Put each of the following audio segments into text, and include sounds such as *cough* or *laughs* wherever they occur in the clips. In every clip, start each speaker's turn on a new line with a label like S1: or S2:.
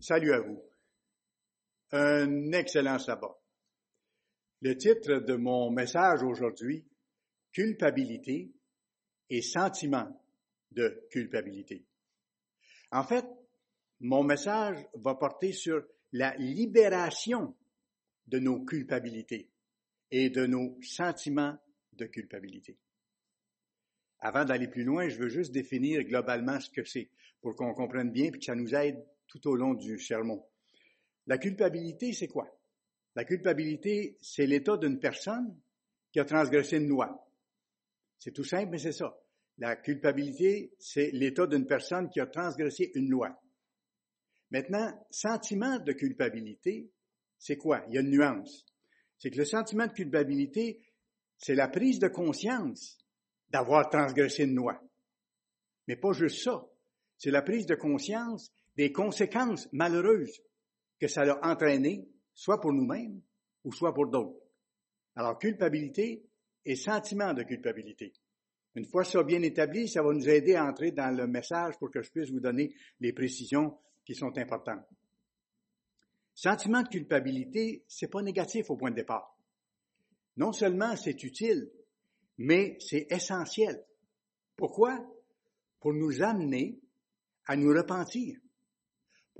S1: Salut à vous. Un excellent sabbat. Le titre de mon message aujourd'hui, culpabilité et sentiment de culpabilité. En fait, mon message va porter sur la libération de nos culpabilités et de nos sentiments de culpabilité. Avant d'aller plus loin, je veux juste définir globalement ce que c'est pour qu'on comprenne bien et que ça nous aide tout au long du sermon. La culpabilité, c'est quoi? La culpabilité, c'est l'état d'une personne qui a transgressé une loi. C'est tout simple, mais c'est ça. La culpabilité, c'est l'état d'une personne qui a transgressé une loi. Maintenant, sentiment de culpabilité, c'est quoi? Il y a une nuance. C'est que le sentiment de culpabilité, c'est la prise de conscience d'avoir transgressé une loi. Mais pas juste ça. C'est la prise de conscience des conséquences malheureuses que ça a entraîné, soit pour nous-mêmes ou soit pour d'autres. Alors, culpabilité et sentiment de culpabilité. Une fois ça bien établi, ça va nous aider à entrer dans le message pour que je puisse vous donner les précisions qui sont importantes. Sentiment de culpabilité, c'est pas négatif au point de départ. Non seulement c'est utile, mais c'est essentiel. Pourquoi? Pour nous amener à nous repentir,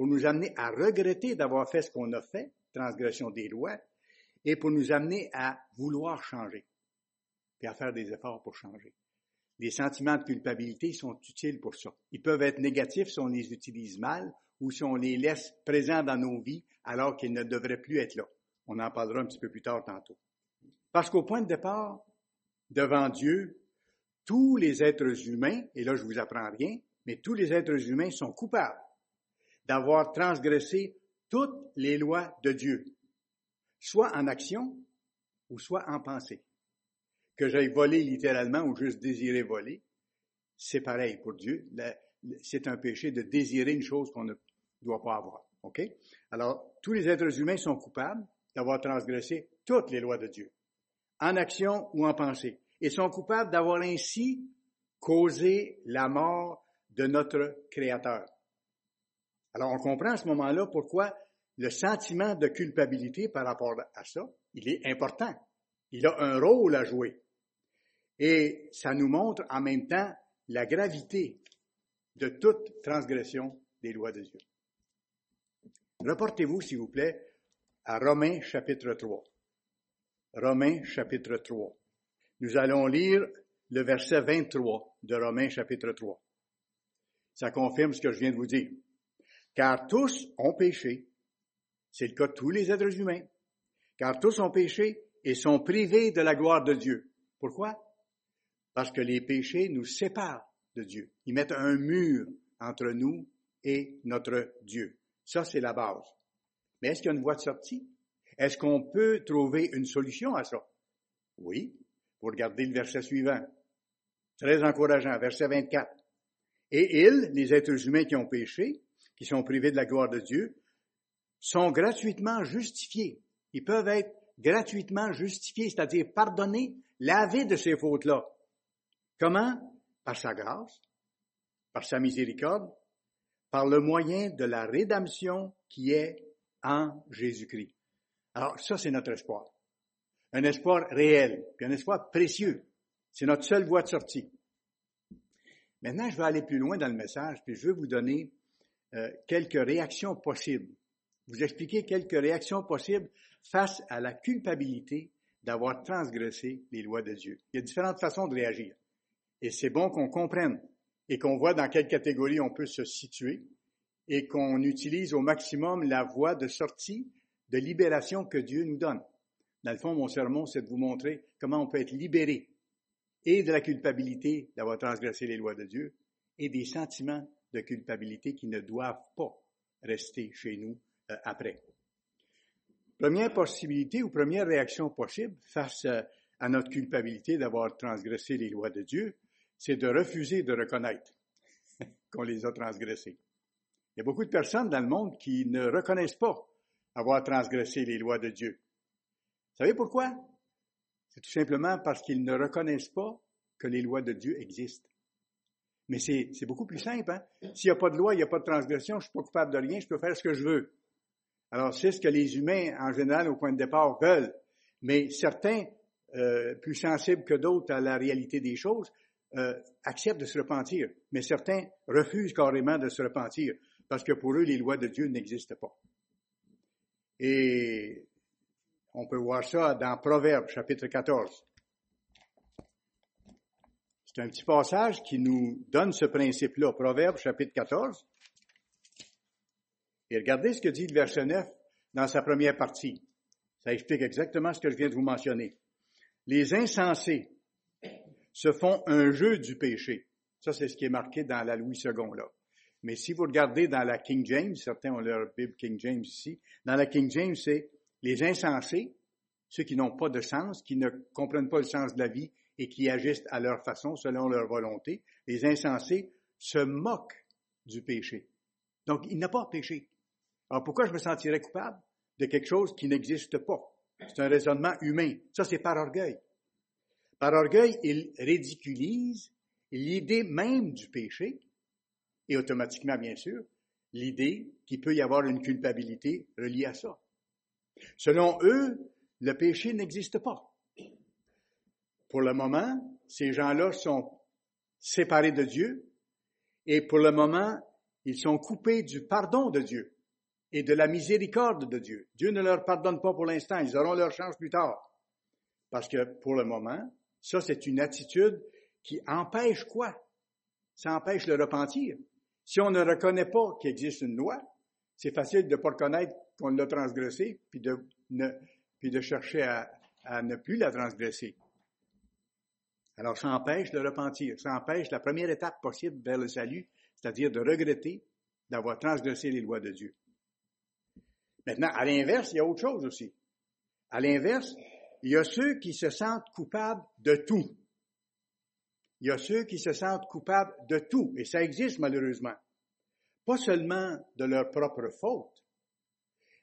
S1: pour nous amener à regretter d'avoir fait ce qu'on a fait, transgression des lois, et pour nous amener à vouloir changer, et à faire des efforts pour changer. Les sentiments de culpabilité sont utiles pour ça. Ils peuvent être négatifs si on les utilise mal ou si on les laisse présents dans nos vies alors qu'ils ne devraient plus être là. On en parlera un petit peu plus tard tantôt. Parce qu'au point de départ, devant Dieu, tous les êtres humains, et là je vous apprends rien, mais tous les êtres humains sont coupables d'avoir transgressé toutes les lois de Dieu, soit en action ou soit en pensée. Que j'aille voler littéralement ou juste désirer voler, c'est pareil pour Dieu. C'est un péché de désirer une chose qu'on ne doit pas avoir. OK? Alors, tous les êtres humains sont coupables d'avoir transgressé toutes les lois de Dieu en action ou en pensée, et sont coupables d'avoir ainsi causé la mort de notre Créateur. Alors on comprend à ce moment-là pourquoi le sentiment de culpabilité par rapport à ça, il est important. Il a un rôle à jouer. Et ça nous montre en même temps la gravité de toute transgression des lois de Dieu. Reportez-vous, s'il vous plaît, à Romains chapitre 3. Romains chapitre 3. Nous allons lire le verset 23 de Romains chapitre 3. Ça confirme ce que je viens de vous dire. Car tous ont péché. C'est le cas de tous les êtres humains. Car tous ont péché et sont privés de la gloire de Dieu. Pourquoi? Parce que les péchés nous séparent de Dieu. Ils mettent un mur entre nous et notre Dieu. Ça, c'est la base. Mais est-ce qu'il y a une voie de sortie? Est-ce qu'on peut trouver une solution à ça? Oui. Vous regardez le verset suivant. Très encourageant, verset 24. Et ils, les êtres humains qui ont péché, qui sont privés de la gloire de Dieu, sont gratuitement justifiés. Ils peuvent être gratuitement justifiés, c'est-à-dire pardonnés, lavés de ces fautes-là. Comment? Par sa grâce, par sa miséricorde, par le moyen de la rédemption qui est en Jésus-Christ. Alors, ça, c'est notre espoir. Un espoir réel, puis un espoir précieux. C'est notre seule voie de sortie. Maintenant, je vais aller plus loin dans le message, puis je veux vous donner euh, quelques réactions possibles. Vous expliquer quelques réactions possibles face à la culpabilité d'avoir transgressé les lois de Dieu. Il y a différentes façons de réagir. Et c'est bon qu'on comprenne et qu'on voit dans quelle catégorie on peut se situer et qu'on utilise au maximum la voie de sortie de libération que Dieu nous donne. Dans le fond, mon sermon, c'est de vous montrer comment on peut être libéré et de la culpabilité d'avoir transgressé les lois de Dieu et des sentiments de culpabilité qui ne doivent pas rester chez nous euh, après. Première possibilité ou première réaction possible face euh, à notre culpabilité d'avoir transgressé les lois de Dieu, c'est de refuser de reconnaître *laughs* qu'on les a transgressées. Il y a beaucoup de personnes dans le monde qui ne reconnaissent pas avoir transgressé les lois de Dieu. Vous savez pourquoi? C'est tout simplement parce qu'ils ne reconnaissent pas que les lois de Dieu existent. Mais c'est, beaucoup plus simple. Hein? S'il n'y a pas de loi, il n'y a pas de transgression, je ne suis pas coupable de rien, je peux faire ce que je veux. Alors, c'est ce que les humains, en général, au point de départ, veulent. Mais certains, euh, plus sensibles que d'autres à la réalité des choses, euh, acceptent de se repentir. Mais certains refusent carrément de se repentir, parce que pour eux, les lois de Dieu n'existent pas. Et on peut voir ça dans Proverbes, chapitre 14. C'est un petit passage qui nous donne ce principe-là. Proverbe, chapitre 14. Et regardez ce que dit le verset 9 dans sa première partie. Ça explique exactement ce que je viens de vous mentionner. Les insensés se font un jeu du péché. Ça, c'est ce qui est marqué dans la Louis II, là. Mais si vous regardez dans la King James, certains ont leur Bible King James ici, dans la King James, c'est les insensés, ceux qui n'ont pas de sens, qui ne comprennent pas le sens de la vie et qui agissent à leur façon, selon leur volonté, les insensés se moquent du péché. Donc, il n'a pas péché. Alors, pourquoi je me sentirais coupable de quelque chose qui n'existe pas? C'est un raisonnement humain. Ça, c'est par orgueil. Par orgueil, il ridiculise l'idée même du péché et automatiquement, bien sûr, l'idée qu'il peut y avoir une culpabilité reliée à ça. Selon eux, le péché n'existe pas. Pour le moment, ces gens-là sont séparés de Dieu et pour le moment, ils sont coupés du pardon de Dieu et de la miséricorde de Dieu. Dieu ne leur pardonne pas pour l'instant, ils auront leur chance plus tard. Parce que pour le moment, ça c'est une attitude qui empêche quoi? Ça empêche le repentir. Si on ne reconnaît pas qu'il existe une loi, c'est facile de ne pas reconnaître qu'on l'a transgressé, puis de, puis de chercher à ne plus la transgresser. Alors, ça empêche le repentir. Ça empêche la première étape possible vers le salut, c'est-à-dire de regretter d'avoir transgressé les lois de Dieu. Maintenant, à l'inverse, il y a autre chose aussi. À l'inverse, il y a ceux qui se sentent coupables de tout. Il y a ceux qui se sentent coupables de tout, et ça existe malheureusement. Pas seulement de leur propre faute,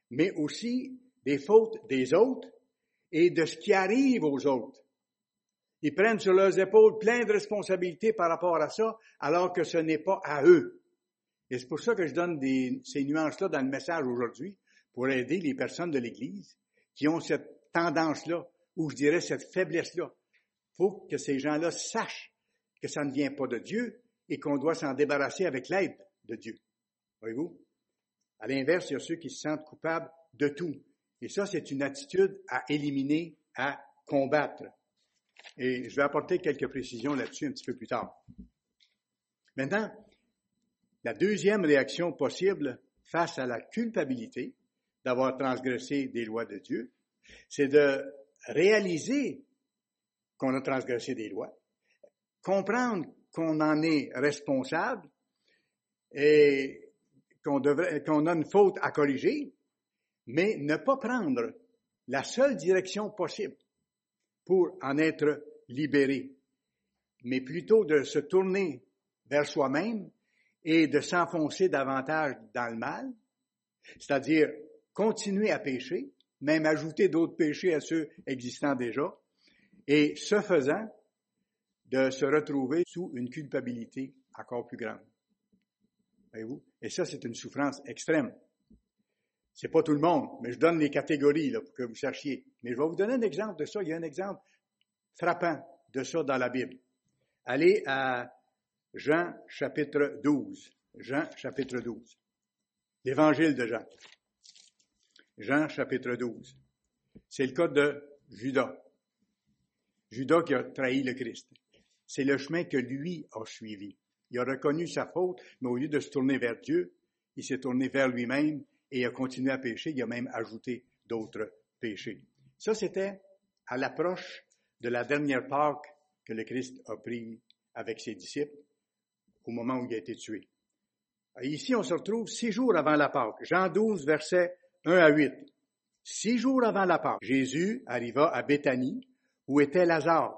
S1: mais aussi des fautes des autres et de ce qui arrive aux autres. Ils prennent sur leurs épaules plein de responsabilités par rapport à ça, alors que ce n'est pas à eux. Et c'est pour ça que je donne ces nuances-là dans le message aujourd'hui, pour aider les personnes de l'Église qui ont cette tendance-là, ou je dirais cette faiblesse-là. Il faut que ces gens-là sachent que ça ne vient pas de Dieu et qu'on doit s'en débarrasser avec l'aide de Dieu. Voyez-vous? À l'inverse, il y a ceux qui se sentent coupables de tout. Et ça, c'est une attitude à éliminer, à combattre. Et je vais apporter quelques précisions là-dessus un petit peu plus tard. Maintenant, la deuxième réaction possible face à la culpabilité d'avoir transgressé des lois de Dieu, c'est de réaliser qu'on a transgressé des lois, comprendre qu'on en est responsable et qu'on a une faute à corriger, mais ne pas prendre la seule direction possible pour en être libéré, mais plutôt de se tourner vers soi-même et de s'enfoncer davantage dans le mal, c'est-à-dire continuer à pécher, même ajouter d'autres péchés à ceux existants déjà, et ce faisant, de se retrouver sous une culpabilité encore plus grande. Voyez-vous? Et ça, c'est une souffrance extrême. C'est pas tout le monde, mais je donne les catégories là, pour que vous sachiez. Mais je vais vous donner un exemple de ça. Il y a un exemple frappant de ça dans la Bible. Allez à Jean chapitre 12. Jean chapitre 12. L'évangile de Jean. Jean chapitre 12. C'est le cas de Judas. Judas qui a trahi le Christ. C'est le chemin que lui a suivi. Il a reconnu sa faute, mais au lieu de se tourner vers Dieu, il s'est tourné vers lui-même et a continué à pécher, il a même ajouté d'autres péchés. Ça, c'était à l'approche de la dernière Pâque que le Christ a pris avec ses disciples au moment où il a été tué. ici, on se retrouve six jours avant la Pâque. Jean 12, versets 1 à 8. Six jours avant la Pâque, Jésus arriva à Béthanie, où était Lazare,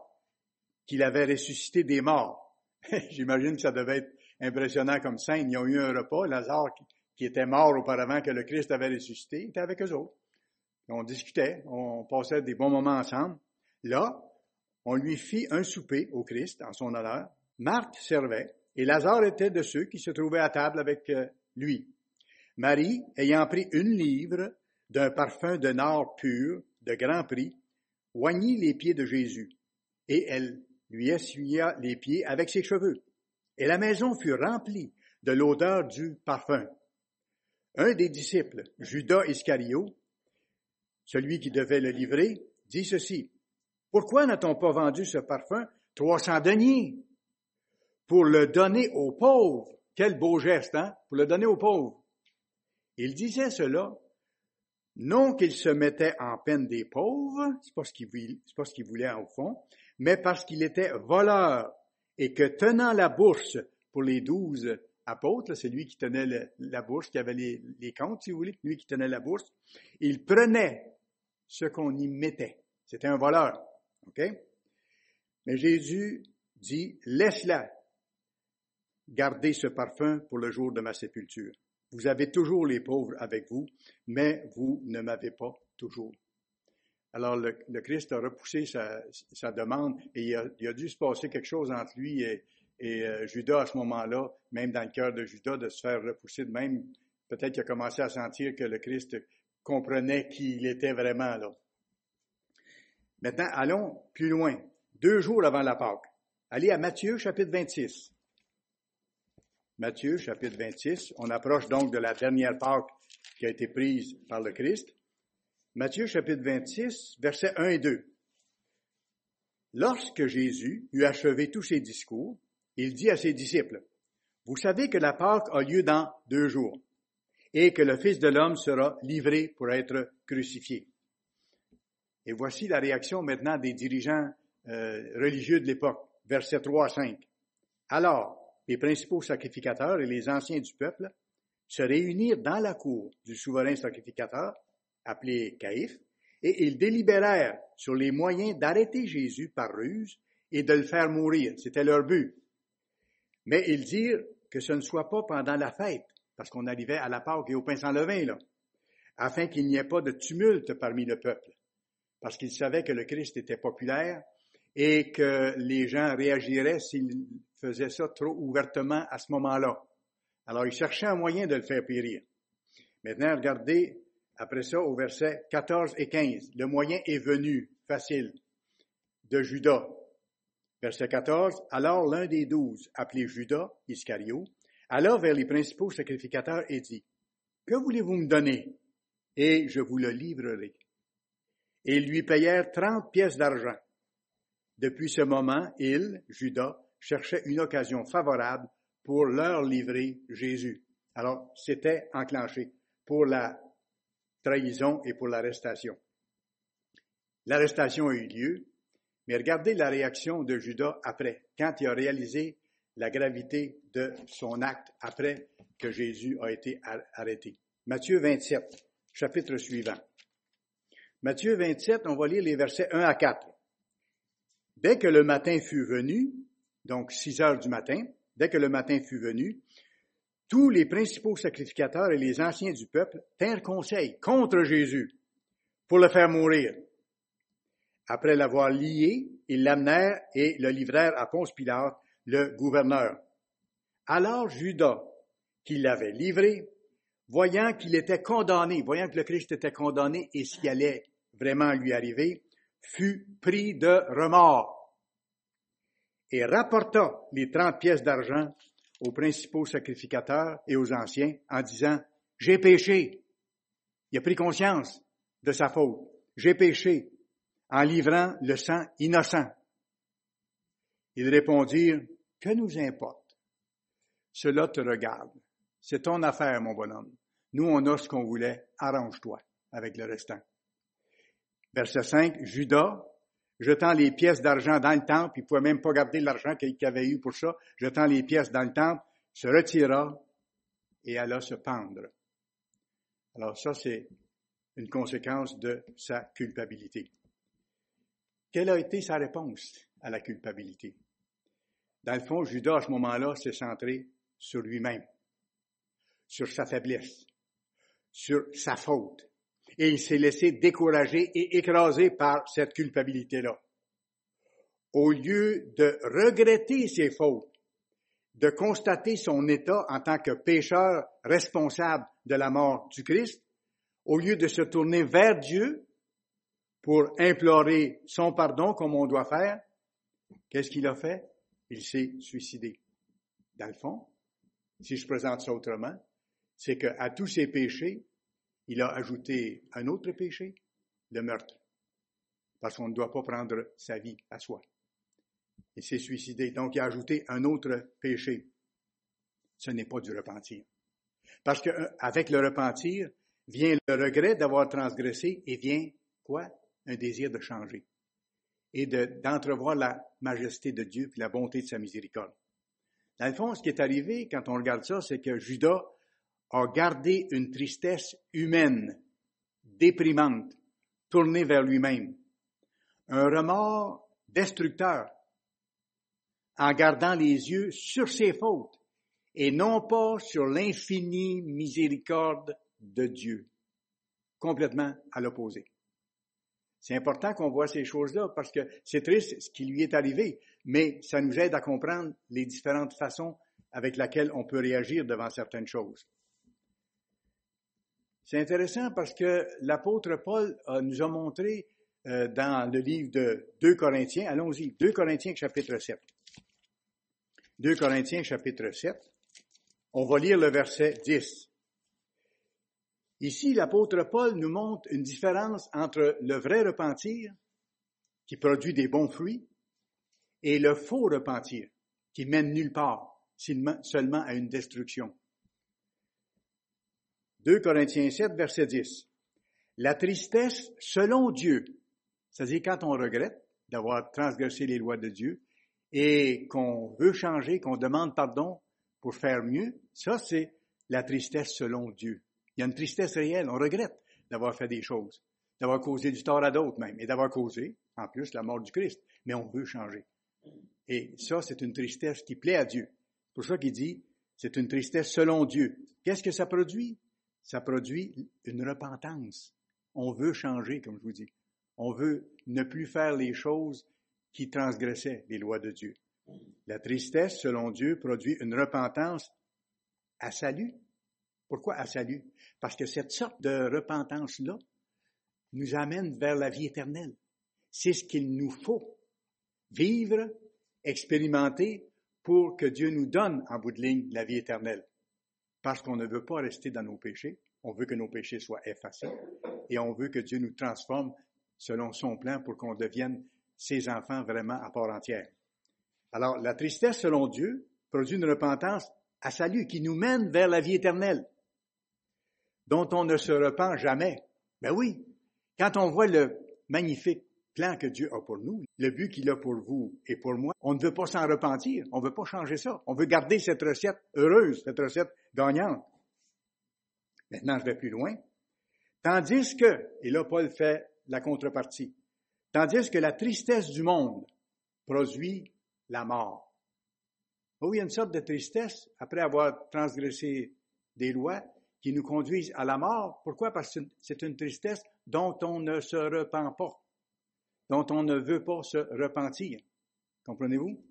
S1: qu'il avait ressuscité des morts. *laughs* J'imagine que ça devait être impressionnant comme scène. Ils ont eu un repas, Lazare qui était mort auparavant que le Christ avait ressuscité, était avec eux autres. On discutait, on passait des bons moments ensemble. Là, on lui fit un souper au Christ en son honneur. Marthe servait et Lazare était de ceux qui se trouvaient à table avec euh, lui. Marie, ayant pris une livre d'un parfum de nard pur, de grand prix, oignit les pieds de Jésus, et elle lui essuya les pieds avec ses cheveux. Et la maison fut remplie de l'odeur du parfum. Un des disciples, Judas Iscario, celui qui devait le livrer, dit ceci. Pourquoi n'a-t-on pas vendu ce parfum trois cents deniers? Pour le donner aux pauvres? Quel beau geste, hein? Pour le donner aux pauvres. Il disait cela non qu'il se mettait en peine des pauvres, c'est pas ce qu'il voulait, pas ce qu'il voulait au fond, mais parce qu'il était voleur et que tenant la bourse pour les douze apôtres, c'est lui qui tenait la bourse, qui avait les, comptes, si vous voulez, lui qui tenait la bourse, il prenait ce qu'on y mettait. C'était un voleur. OK? Mais Jésus dit, laisse-la garder ce parfum pour le jour de ma sépulture. Vous avez toujours les pauvres avec vous, mais vous ne m'avez pas toujours. Alors le, Christ a repoussé sa, demande et il a, dû se passer quelque chose entre lui et, euh, Judas à ce moment-là, même dans le cœur de Judas, de se faire repousser de même. Peut-être qu'il a commencé à sentir que le Christ comprenait qui il était vraiment là. Maintenant, allons plus loin. Deux jours avant la Pâque. Allez à Matthieu chapitre 26. Matthieu, chapitre 26. On approche donc de la dernière Pâque qui a été prise par le Christ. Matthieu, chapitre 26, versets 1 et 2. Lorsque Jésus eut achevé tous ses discours, il dit à ses disciples, Vous savez que la Pâque a lieu dans deux jours, et que le Fils de l'homme sera livré pour être crucifié. Et voici la réaction maintenant des dirigeants euh, religieux de l'époque, versets 3 à 5. Alors, les principaux sacrificateurs et les anciens du peuple se réunirent dans la cour du souverain sacrificateur, appelé Caïphe, et ils délibérèrent sur les moyens d'arrêter Jésus par ruse et de le faire mourir. C'était leur but. Mais ils dirent que ce ne soit pas pendant la fête, parce qu'on arrivait à la Pâque et au pain sans levain, afin qu'il n'y ait pas de tumulte parmi le peuple, parce qu'ils savaient que le Christ était populaire et que les gens réagiraient s'ils faisaient ça trop ouvertement à ce moment-là. Alors, ils cherchaient un moyen de le faire périr. Maintenant, regardez après ça au verset 14 et 15. Le moyen est venu, facile, de Judas. Verset 14. Alors l'un des douze, appelé Judas Iscario, alla vers les principaux sacrificateurs et dit, Que voulez-vous me donner? Et je vous le livrerai. Et ils lui payèrent trente pièces d'argent. Depuis ce moment, il, Judas, cherchait une occasion favorable pour leur livrer Jésus. Alors, c'était enclenché pour la trahison et pour l'arrestation. L'arrestation a eu lieu, mais regardez la réaction de Judas après, quand il a réalisé la gravité de son acte après que Jésus a été arrêté. Matthieu 27, chapitre suivant. Matthieu 27, on va lire les versets 1 à 4. Dès que le matin fut venu, donc 6 heures du matin, dès que le matin fut venu, tous les principaux sacrificateurs et les anciens du peuple tinrent conseil contre Jésus pour le faire mourir. Après l'avoir lié, ils l'amenèrent et le livrèrent à Ponce Pilate, le gouverneur. Alors Judas, qui l'avait livré, voyant qu'il était condamné, voyant que le Christ était condamné et ce qui allait vraiment lui arriver, fut pris de remords et rapporta les trente pièces d'argent aux principaux sacrificateurs et aux anciens en disant, j'ai péché. Il a pris conscience de sa faute. J'ai péché en livrant le sang innocent. Ils répondirent, que nous importe? Cela te regarde. C'est ton affaire, mon bonhomme. Nous, on a ce qu'on voulait. Arrange-toi avec le restant. Verset 5, Judas, jetant les pièces d'argent dans le temple, il ne pouvait même pas garder l'argent qu'il avait eu pour ça, jetant les pièces dans le temple, se retira et alla se pendre. Alors ça, c'est une conséquence de sa culpabilité. Quelle a été sa réponse à la culpabilité? Dans le fond, Judas, à ce moment-là, s'est centré sur lui-même, sur sa faiblesse, sur sa faute et il s'est laissé décourager et écraser par cette culpabilité-là. Au lieu de regretter ses fautes, de constater son état en tant que pécheur responsable de la mort du Christ, au lieu de se tourner vers Dieu pour implorer son pardon comme on doit faire, qu'est-ce qu'il a fait? Il s'est suicidé. Dans le fond, si je présente ça autrement, c'est qu'à tous ses péchés, il a ajouté un autre péché, le meurtre. Parce qu'on ne doit pas prendre sa vie à soi. Il s'est suicidé. Donc, il a ajouté un autre péché. Ce n'est pas du repentir. Parce qu'avec euh, le repentir vient le regret d'avoir transgressé et vient quoi? Un désir de changer et d'entrevoir la majesté de Dieu et la bonté de sa miséricorde. Dans le fond, ce qui est arrivé quand on regarde ça, c'est que Judas a gardé une tristesse humaine, déprimante, tournée vers lui-même, un remords destructeur, en gardant les yeux sur ses fautes et non pas sur l'infinie miséricorde de Dieu, complètement à l'opposé. C'est important qu'on voit ces choses-là parce que c'est triste ce qui lui est arrivé, mais ça nous aide à comprendre les différentes façons avec lesquelles on peut réagir devant certaines choses. C'est intéressant parce que l'apôtre Paul nous a montré euh, dans le livre de 2 Corinthiens, allons-y, 2 Corinthiens chapitre 7. 2 Corinthiens chapitre 7, on va lire le verset 10. Ici, l'apôtre Paul nous montre une différence entre le vrai repentir, qui produit des bons fruits, et le faux repentir, qui mène nulle part, seulement à une destruction. 2 Corinthiens 7, verset 10. La tristesse selon Dieu, c'est-à-dire quand on regrette d'avoir transgressé les lois de Dieu et qu'on veut changer, qu'on demande pardon pour faire mieux, ça c'est la tristesse selon Dieu. Il y a une tristesse réelle. On regrette d'avoir fait des choses, d'avoir causé du tort à d'autres même, et d'avoir causé, en plus, la mort du Christ. Mais on veut changer. Et ça, c'est une tristesse qui plaît à Dieu. C'est pour ça qu'il dit, c'est une tristesse selon Dieu. Qu'est-ce que ça produit? Ça produit une repentance. On veut changer, comme je vous dis. On veut ne plus faire les choses qui transgressaient les lois de Dieu. La tristesse, selon Dieu, produit une repentance à salut. Pourquoi? À salut? Parce que cette sorte de repentance-là nous amène vers la vie éternelle. C'est ce qu'il nous faut. Vivre, expérimenter pour que Dieu nous donne en bout de ligne la vie éternelle. Parce qu'on ne veut pas rester dans nos péchés. On veut que nos péchés soient effacés et on veut que Dieu nous transforme selon son plan pour qu'on devienne ses enfants vraiment à part entière. Alors, la tristesse selon Dieu produit une repentance à salut qui nous mène vers la vie éternelle dont on ne se repent jamais. Ben oui, quand on voit le magnifique plan que Dieu a pour nous, le but qu'il a pour vous et pour moi, on ne veut pas s'en repentir, on ne veut pas changer ça. On veut garder cette recette heureuse, cette recette gagnante. Maintenant, je vais plus loin. Tandis que, et là Paul fait la contrepartie, tandis que la tristesse du monde produit la mort. Oh, il y a une sorte de tristesse après avoir transgressé des lois, qui nous conduisent à la mort. Pourquoi? Parce que c'est une tristesse dont on ne se repent pas, dont on ne veut pas se repentir. Comprenez-vous?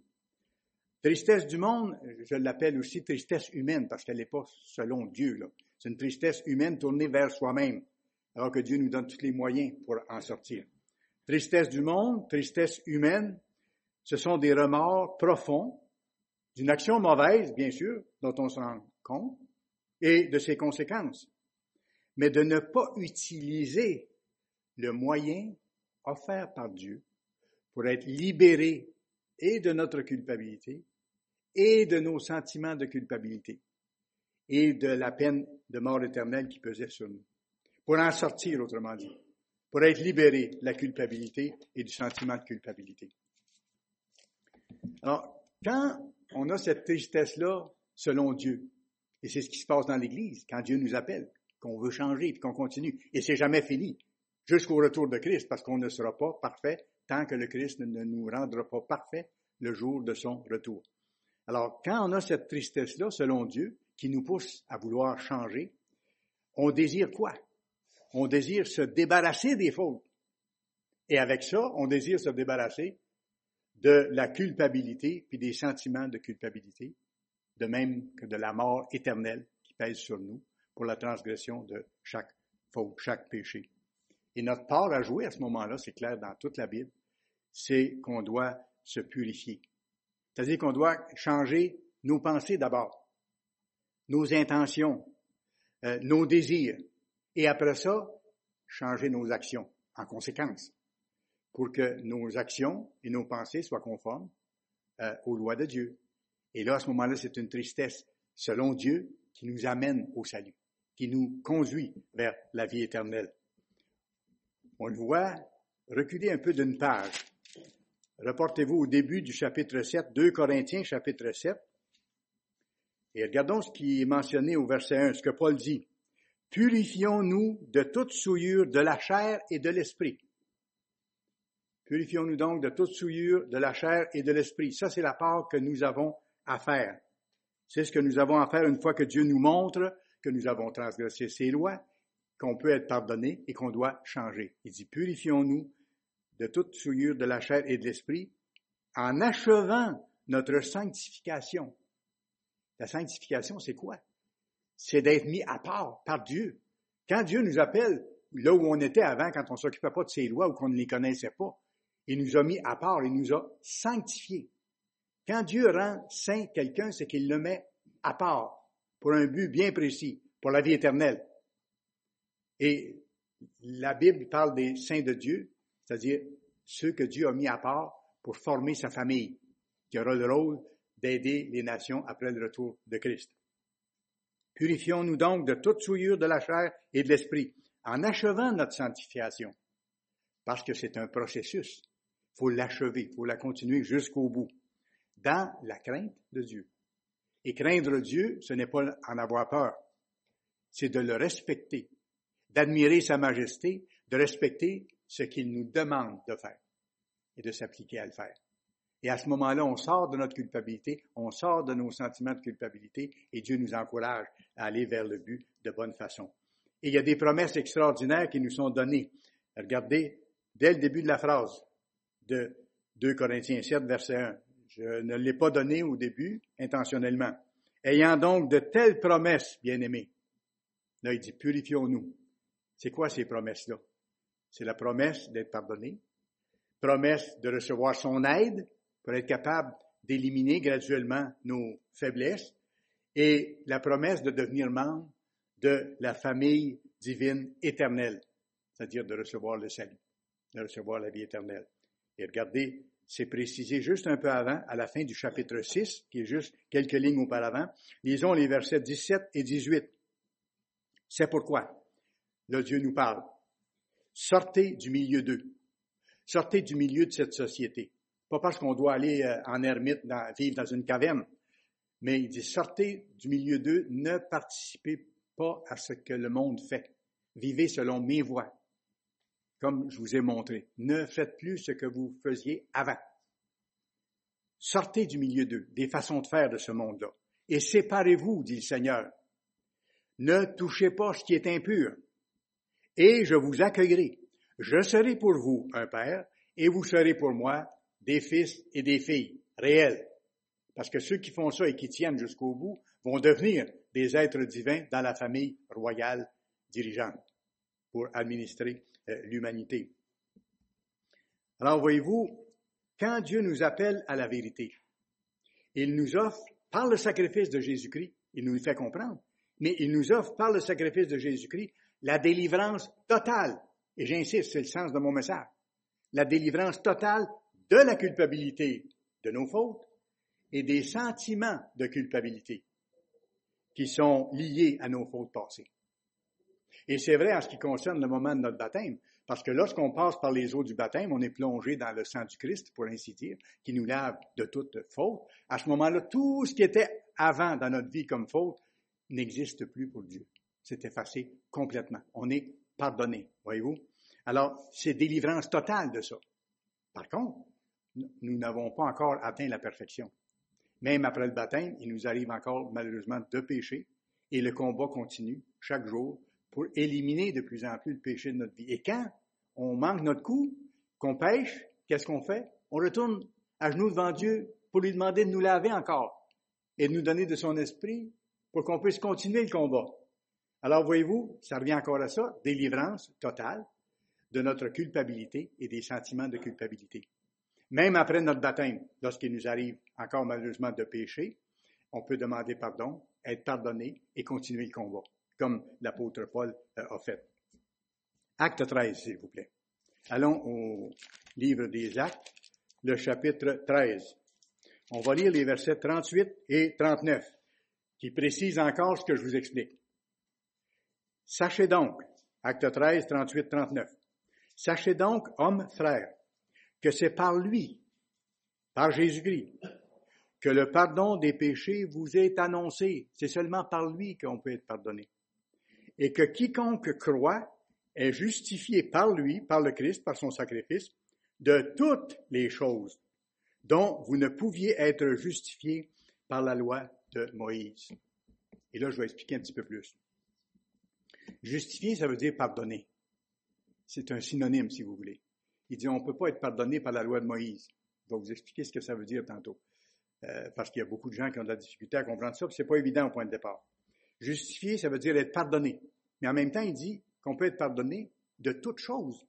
S1: Tristesse du monde, je l'appelle aussi tristesse humaine parce qu'elle n'est pas selon Dieu. C'est une tristesse humaine tournée vers soi-même, alors que Dieu nous donne tous les moyens pour en sortir. Tristesse du monde, tristesse humaine, ce sont des remords profonds d'une action mauvaise, bien sûr, dont on se rend compte, et de ses conséquences, mais de ne pas utiliser le moyen offert par Dieu pour être libéré et de notre culpabilité et de nos sentiments de culpabilité et de la peine de mort éternelle qui pesait sur nous. Pour en sortir, autrement dit, pour être libéré de la culpabilité et du sentiment de culpabilité. Alors, quand on a cette tristesse-là, selon Dieu, et c'est ce qui se passe dans l'Église quand Dieu nous appelle, qu'on veut changer et qu'on continue. Et c'est jamais fini jusqu'au retour de Christ parce qu'on ne sera pas parfait tant que le Christ ne nous rendra pas parfait le jour de son retour. Alors, quand on a cette tristesse-là, selon Dieu, qui nous pousse à vouloir changer, on désire quoi? On désire se débarrasser des fautes. Et avec ça, on désire se débarrasser de la culpabilité puis des sentiments de culpabilité de même que de la mort éternelle qui pèse sur nous pour la transgression de chaque faute, chaque péché. Et notre part à jouer à ce moment-là, c'est clair dans toute la Bible, c'est qu'on doit se purifier. C'est-à-dire qu'on doit changer nos pensées d'abord, nos intentions, euh, nos désirs, et après ça, changer nos actions en conséquence, pour que nos actions et nos pensées soient conformes euh, aux lois de Dieu. Et là, à ce moment-là, c'est une tristesse selon Dieu qui nous amène au salut, qui nous conduit vers la vie éternelle. On le voit reculer un peu d'une page. Reportez-vous au début du chapitre 7, 2 Corinthiens chapitre 7. Et regardons ce qui est mentionné au verset 1, ce que Paul dit. Purifions-nous de toute souillure de la chair et de l'esprit. Purifions-nous donc de toute souillure de la chair et de l'esprit. Ça, c'est la part que nous avons à faire. C'est ce que nous avons à faire une fois que Dieu nous montre que nous avons transgressé ses lois, qu'on peut être pardonné et qu'on doit changer. Il dit, purifions-nous de toute souillure de la chair et de l'esprit en achevant notre sanctification. La sanctification, c'est quoi? C'est d'être mis à part par Dieu. Quand Dieu nous appelle là où on était avant, quand on s'occupait pas de ses lois ou qu'on ne les connaissait pas, il nous a mis à part, il nous a sanctifiés. Quand Dieu rend saint quelqu'un, c'est qu'il le met à part pour un but bien précis, pour la vie éternelle. Et la Bible parle des saints de Dieu, c'est-à-dire ceux que Dieu a mis à part pour former sa famille, qui aura le rôle d'aider les nations après le retour de Christ. Purifions-nous donc de toute souillure de la chair et de l'esprit, en achevant notre sanctification, parce que c'est un processus. Il faut l'achever, il faut la continuer jusqu'au bout, dans la crainte de Dieu. Et craindre Dieu, ce n'est pas en avoir peur, c'est de le respecter, d'admirer sa majesté, de respecter ce qu'il nous demande de faire et de s'appliquer à le faire. Et à ce moment-là, on sort de notre culpabilité, on sort de nos sentiments de culpabilité et Dieu nous encourage à aller vers le but de bonne façon. Et il y a des promesses extraordinaires qui nous sont données. Regardez, dès le début de la phrase de 2 Corinthiens 7, verset 1. Je ne l'ai pas donné au début intentionnellement. Ayant donc de telles promesses, bien-aimés. Là, il dit, purifions-nous. C'est quoi ces promesses-là? C'est la promesse d'être pardonné, promesse de recevoir son aide pour être capable d'éliminer graduellement nos faiblesses et la promesse de devenir membre de la famille divine éternelle, c'est-à-dire de recevoir le salut, de recevoir la vie éternelle. Et regardez, c'est précisé juste un peu avant, à la fin du chapitre 6, qui est juste quelques lignes auparavant. Lisons les versets 17 et 18. C'est pourquoi, le Dieu nous parle. Sortez du milieu d'eux. Sortez du milieu de cette société. Pas parce qu'on doit aller euh, en ermite, vivre dans une caverne, mais il dit, sortez du milieu d'eux, ne participez pas à ce que le monde fait. Vivez selon mes voies, comme je vous ai montré. Ne faites plus ce que vous faisiez avant. Sortez du milieu d'eux, des façons de faire de ce monde-là, et séparez-vous, dit le Seigneur. Ne touchez pas ce qui est impur, et je vous accueillerai. Je serai pour vous un père, et vous serez pour moi des fils et des filles réels. Parce que ceux qui font ça et qui tiennent jusqu'au bout vont devenir des êtres divins dans la famille royale dirigeante pour administrer l'humanité. Alors voyez-vous, quand Dieu nous appelle à la vérité, il nous offre, par le sacrifice de Jésus-Christ, il nous le fait comprendre, mais il nous offre, par le sacrifice de Jésus-Christ, la délivrance totale. Et j'insiste, c'est le sens de mon message. La délivrance totale de la culpabilité de nos fautes et des sentiments de culpabilité qui sont liés à nos fautes passées. Et c'est vrai en ce qui concerne le moment de notre baptême, parce que lorsqu'on passe par les eaux du baptême, on est plongé dans le sang du Christ, pour ainsi dire, qui nous lave de toute faute. À ce moment-là, tout ce qui était avant dans notre vie comme faute n'existe plus pour Dieu. C'est effacé complètement. On est pardonné, voyez-vous? Alors, c'est délivrance totale de ça. Par contre, nous n'avons pas encore atteint la perfection. Même après le baptême, il nous arrive encore malheureusement de pécher et le combat continue chaque jour pour éliminer de plus en plus le péché de notre vie. Et quand on manque notre coup, qu'on pêche, qu'est-ce qu'on fait? On retourne à genoux devant Dieu pour lui demander de nous laver encore. et de nous donner de son esprit pour qu'on puisse continuer le combat. Alors, voyez-vous, ça revient encore à ça, délivrance totale de notre culpabilité et des sentiments de culpabilité. Même après notre baptême, lorsqu'il nous arrive encore malheureusement de pécher, on peut demander pardon, être pardonné et continuer le combat, comme l'apôtre Paul euh, a fait. Acte 13, s'il vous plaît. Allons au livre des Actes, le chapitre 13. On va lire les versets 38 et 39, qui précisent encore ce que je vous explique. Sachez donc, acte 13, 38, 39, sachez donc, hommes frères, que c'est par lui, par Jésus-Christ, que le pardon des péchés vous est annoncé. C'est seulement par lui qu'on peut être pardonné. Et que quiconque croit est justifié par lui, par le Christ, par son sacrifice, de toutes les choses dont vous ne pouviez être justifié par la loi de Moïse. Et là, je vais expliquer un petit peu plus. Justifier, ça veut dire pardonner. C'est un synonyme, si vous voulez. Il dit, on ne peut pas être pardonné par la loi de Moïse. Je vais vous expliquer ce que ça veut dire tantôt. Euh, parce qu'il y a beaucoup de gens qui ont de la difficulté à comprendre ça, puis c'est pas évident au point de départ. Justifier, ça veut dire être pardonné. Mais en même temps, il dit qu'on peut être pardonné de toutes choses.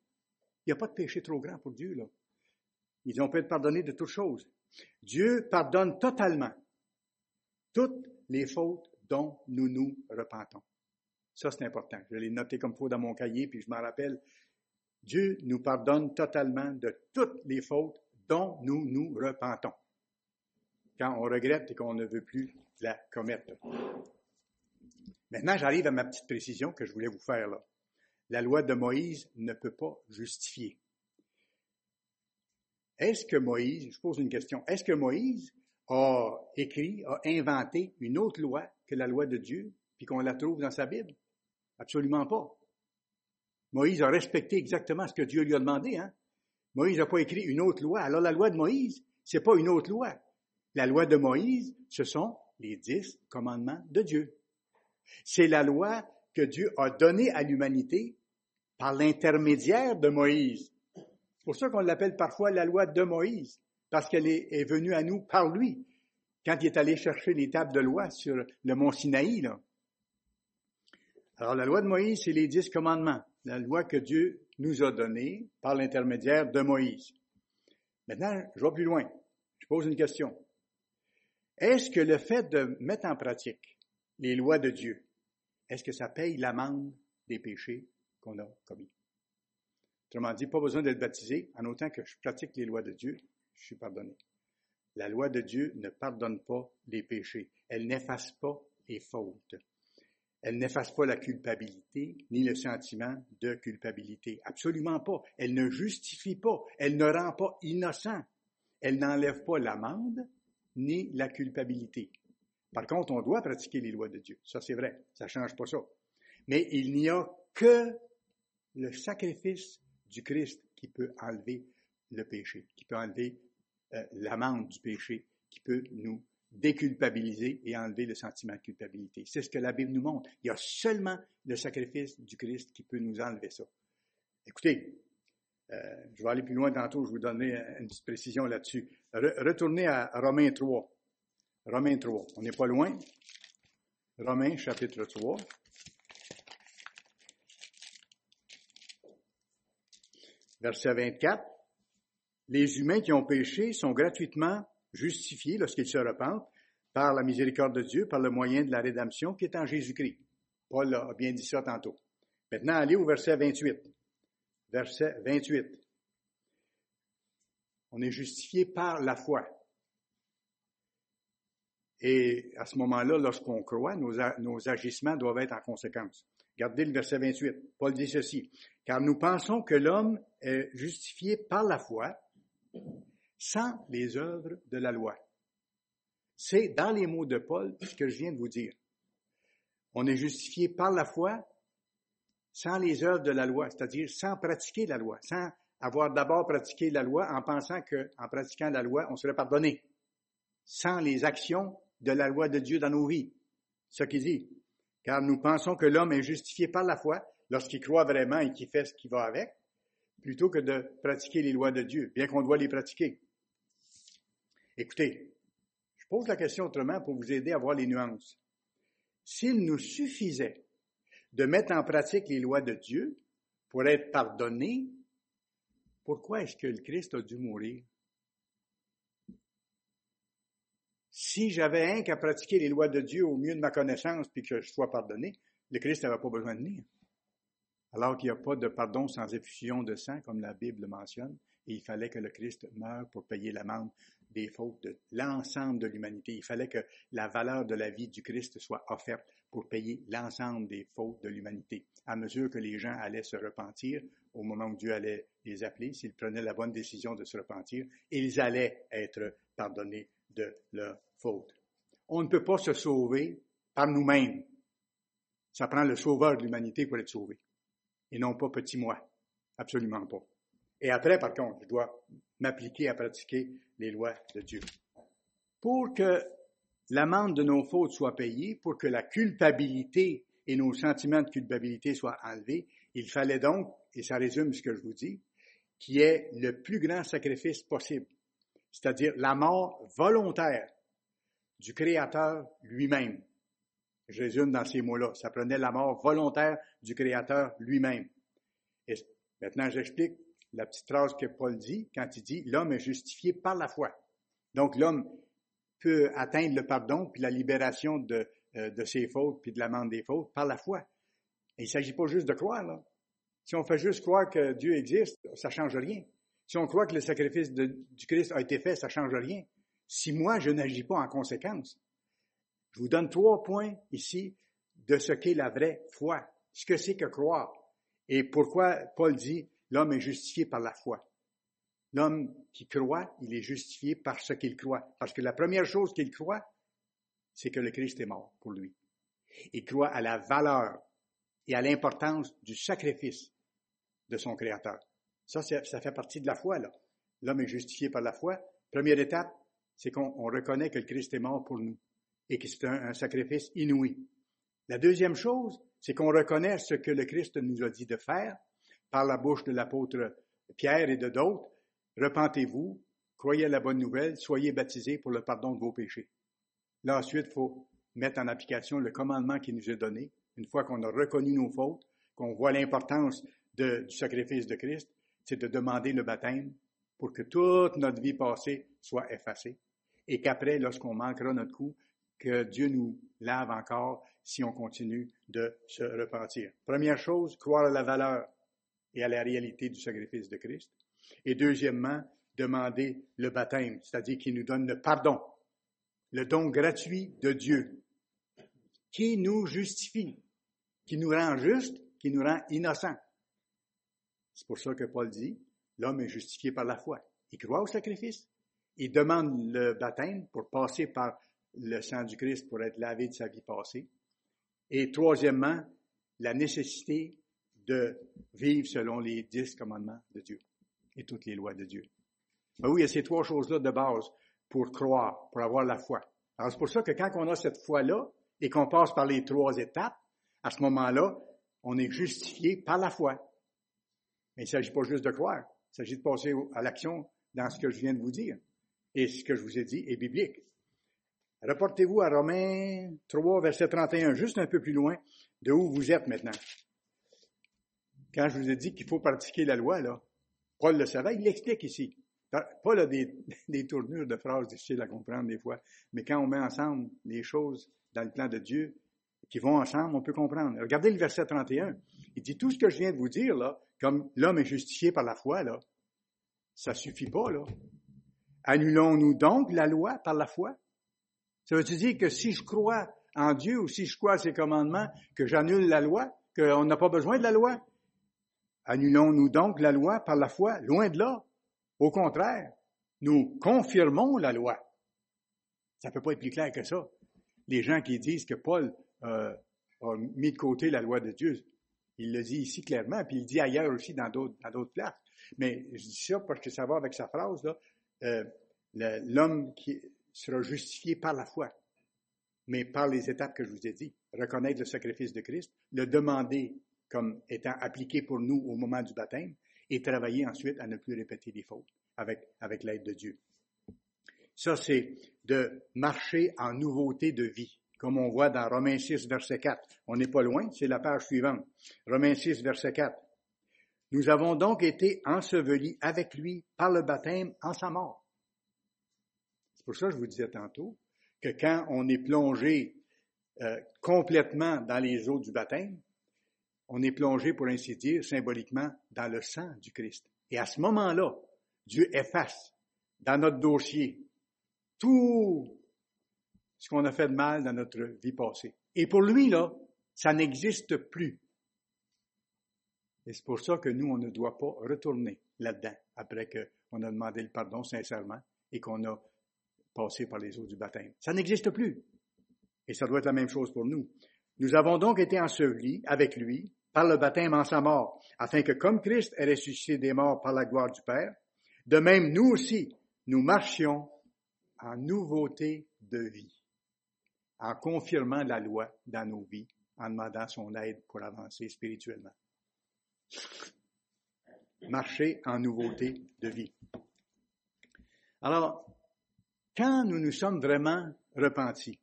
S1: Il n'y a pas de péché trop grand pour Dieu, là. Il dit on peut être pardonné de toutes choses. Dieu pardonne totalement toutes les fautes dont nous nous repentons. Ça, c'est important. Je l'ai noté comme faut dans mon cahier, puis je m'en rappelle. Dieu nous pardonne totalement de toutes les fautes dont nous nous repentons. Quand on regrette et qu'on ne veut plus la commettre. Maintenant, j'arrive à ma petite précision que je voulais vous faire là. La loi de Moïse ne peut pas justifier. Est-ce que Moïse, je pose une question, est-ce que Moïse a écrit, a inventé une autre loi que la loi de Dieu, puis qu'on la trouve dans sa Bible? Absolument pas. Moïse a respecté exactement ce que Dieu lui a demandé. Hein? Moïse n'a pas écrit une autre loi. Alors la loi de Moïse, c'est pas une autre loi. La loi de Moïse, ce sont les dix commandements de Dieu. C'est la loi que Dieu a donnée à l'humanité par l'intermédiaire de Moïse. C'est pour ça qu'on l'appelle parfois la loi de Moïse, parce qu'elle est, venue à nous par lui. Quand il est allé chercher les tables de loi sur le mont Sinaï, alors, la loi de Moïse, c'est les dix commandements, la loi que Dieu nous a donnée par l'intermédiaire de Moïse. Maintenant, je vais plus loin. Je pose une question. Est-ce que le fait de mettre en pratique les lois de Dieu, est-ce que ça paye l'amende des péchés qu'on a commis? Autrement dit, pas besoin d'être baptisé, en autant que je pratique les lois de Dieu, je suis pardonné. La loi de Dieu ne pardonne pas les péchés. Elle n'efface pas les fautes. Elle n'efface pas la culpabilité ni le sentiment de culpabilité. Absolument pas. Elle ne justifie pas. Elle ne rend pas innocent. Elle n'enlève pas l'amende ni la culpabilité. Par contre, on doit pratiquer les lois de Dieu. Ça, c'est vrai. Ça ne change pas ça. Mais il n'y a que le sacrifice du Christ qui peut enlever le péché, qui peut enlever euh, l'amende du péché, qui peut nous déculpabiliser et enlever le sentiment de culpabilité. C'est ce que la Bible nous montre. Il y a seulement le sacrifice du Christ qui peut nous enlever ça. Écoutez, euh, je vais aller plus loin tantôt, je vous donner une petite précision là-dessus. retournez à Romains 3. Romains 3. On n'est pas loin. Romains chapitre 3. Verset 24. Les humains qui ont péché sont gratuitement justifiés lorsqu'ils se repentent par la miséricorde de Dieu, par le moyen de la rédemption qui est en Jésus-Christ. Paul a bien dit ça tantôt. Maintenant, allez au verset 28. Verset 28. On est justifié par la foi. Et à ce moment-là, lorsqu'on croit, nos, agissements doivent être en conséquence. Regardez le verset 28. Paul dit ceci. Car nous pensons que l'homme est justifié par la foi sans les œuvres de la loi. C'est dans les mots de Paul ce que je viens de vous dire. On est justifié par la foi sans les œuvres de la loi, c'est-à-dire sans pratiquer la loi, sans avoir d'abord pratiqué la loi en pensant qu'en pratiquant la loi, on serait pardonné, sans les actions de la loi de Dieu dans nos vies. Ce qu'il dit. Car nous pensons que l'homme est justifié par la foi lorsqu'il croit vraiment et qu'il fait ce qui va avec, plutôt que de pratiquer les lois de Dieu, bien qu'on doit les pratiquer. Écoutez, je pose la question autrement pour vous aider à voir les nuances. S'il nous suffisait de mettre en pratique les lois de Dieu pour être pardonnés, pourquoi est-ce que le Christ a dû mourir? Si j'avais un qu'à pratiquer les lois de Dieu au mieux de ma connaissance puis que je sois pardonné, le Christ n'avait pas besoin de venir. Alors qu'il n'y a pas de pardon sans effusion de sang, comme la Bible le mentionne, il fallait que le Christ meure pour payer l'amende des fautes de l'ensemble de l'humanité. Il fallait que la valeur de la vie du Christ soit offerte pour payer l'ensemble des fautes de l'humanité. À mesure que les gens allaient se repentir, au moment où Dieu allait les appeler, s'ils prenaient la bonne décision de se repentir, ils allaient être pardonnés de leurs fautes. On ne peut pas se sauver par nous-mêmes. Ça prend le sauveur de l'humanité pour être sauvé. Et non pas petit moi. Absolument pas. Et après, par contre, je dois m'appliquer à pratiquer les lois de Dieu. Pour que l'amende de nos fautes soit payée, pour que la culpabilité et nos sentiments de culpabilité soient enlevés, il fallait donc, et ça résume ce que je vous dis, qu'il y ait le plus grand sacrifice possible, c'est-à-dire la mort volontaire du Créateur lui-même. Je résume dans ces mots-là. Ça prenait la mort volontaire du Créateur lui-même. Et maintenant, j'explique la petite phrase que Paul dit quand il dit l'homme est justifié par la foi. Donc l'homme peut atteindre le pardon puis la libération de, euh, ses fautes puis de l'amende des fautes par la foi. Il ne s'agit pas juste de croire. Là. Si on fait juste croire que Dieu existe, ça change rien. Si on croit que le sacrifice du Christ a été fait, ça ne change rien. Si moi, je n'agis pas en conséquence. Je vous donne trois points ici de ce qu'est la vraie foi, ce que c'est que croire. Et pourquoi Paul dit L'homme est justifié par la foi. L'homme qui croit, il est justifié par ce qu'il croit. Parce que la première chose qu'il croit, c'est que le Christ est mort pour lui. Il croit à la valeur et à l'importance du sacrifice de son Créateur. Ça, ça fait partie de la foi, là. L'homme est justifié par la foi. Première étape, c'est qu'on reconnaît que le Christ est mort pour nous et que c'est un sacrifice inouï. La deuxième chose, c'est qu'on reconnaît ce que le Christ nous a dit de faire par la bouche de l'apôtre Pierre et de d'autres, repentez-vous, croyez à la bonne nouvelle, soyez baptisés pour le pardon de vos péchés. Là, ensuite, il faut mettre en application le commandement qui nous est donné. Une fois qu'on a reconnu nos fautes, qu'on voit l'importance du sacrifice de Christ, c'est de demander le baptême pour que toute notre vie passée soit effacée. Et qu'après, lorsqu'on manquera notre coup, que Dieu nous lave encore si on continue de se repentir. Première chose, croire à la valeur et à la réalité du sacrifice de Christ. Et deuxièmement, demander le baptême, c'est-à-dire qu'il nous donne le pardon, le don gratuit de Dieu, qui nous justifie, qui nous rend juste, qui nous rend innocents. C'est pour ça que Paul dit, l'homme est justifié par la foi. Il croit au sacrifice, il demande le baptême pour passer par le sang du Christ pour être lavé de sa vie passée. Et troisièmement, la nécessité de vivre selon les dix commandements de Dieu et toutes les lois de Dieu. Ben oui, il y a ces trois choses-là de base pour croire, pour avoir la foi. Alors c'est pour ça que quand on a cette foi-là et qu'on passe par les trois étapes, à ce moment-là, on est justifié par la foi. Mais il ne s'agit pas juste de croire, il s'agit de passer à l'action dans ce que je viens de vous dire. Et ce que je vous ai dit est biblique. Reportez-vous à Romains 3, verset 31, juste un peu plus loin de où vous êtes maintenant. Quand je vous ai dit qu'il faut pratiquer la loi, là, Paul le savait, il l'explique ici. Paul a des, *laughs* des tournures de phrases difficiles à comprendre des fois, mais quand on met ensemble les choses dans le plan de Dieu, qui vont ensemble, on peut comprendre. Regardez le verset 31. Il dit tout ce que je viens de vous dire, là, comme l'homme est justifié par la foi, là, ça suffit pas, là. Annulons-nous donc la loi par la foi? Ça veut dire que si je crois en Dieu ou si je crois à ses commandements, que j'annule la loi, qu'on n'a pas besoin de la loi? Annulons-nous donc la loi par la foi? Loin de là? Au contraire, nous confirmons la loi. Ça ne peut pas être plus clair que ça. Les gens qui disent que Paul euh, a mis de côté la loi de Dieu, il le dit ici clairement, puis il dit ailleurs aussi dans d'autres, dans d'autres places. Mais je dis ça parce que ça va avec sa phrase, là. Euh, l'homme qui sera justifié par la foi, mais par les étapes que je vous ai dit. Reconnaître le sacrifice de Christ, le demander comme étant appliqué pour nous au moment du baptême et travailler ensuite à ne plus répéter des fautes avec, avec l'aide de Dieu. Ça, c'est de marcher en nouveauté de vie, comme on voit dans Romains 6, verset 4. On n'est pas loin, c'est la page suivante. Romains 6, verset 4. Nous avons donc été ensevelis avec lui par le baptême en sa mort. C'est pour ça que je vous disais tantôt que quand on est plongé euh, complètement dans les eaux du baptême, on est plongé, pour ainsi dire, symboliquement, dans le sang du Christ. Et à ce moment-là, Dieu efface dans notre dossier tout ce qu'on a fait de mal dans notre vie passée. Et pour lui, là, ça n'existe plus. Et c'est pour ça que nous, on ne doit pas retourner là-dedans après qu'on a demandé le pardon sincèrement et qu'on a passé par les eaux du baptême. Ça n'existe plus. Et ça doit être la même chose pour nous. Nous avons donc été ensevelis avec lui par le baptême en sa mort, afin que comme Christ est ressuscité des morts par la gloire du Père, de même nous aussi, nous marchions en nouveauté de vie, en confirmant la loi dans nos vies, en demandant son aide pour avancer spirituellement. Marcher en nouveauté de vie. Alors, quand nous nous sommes vraiment repentis,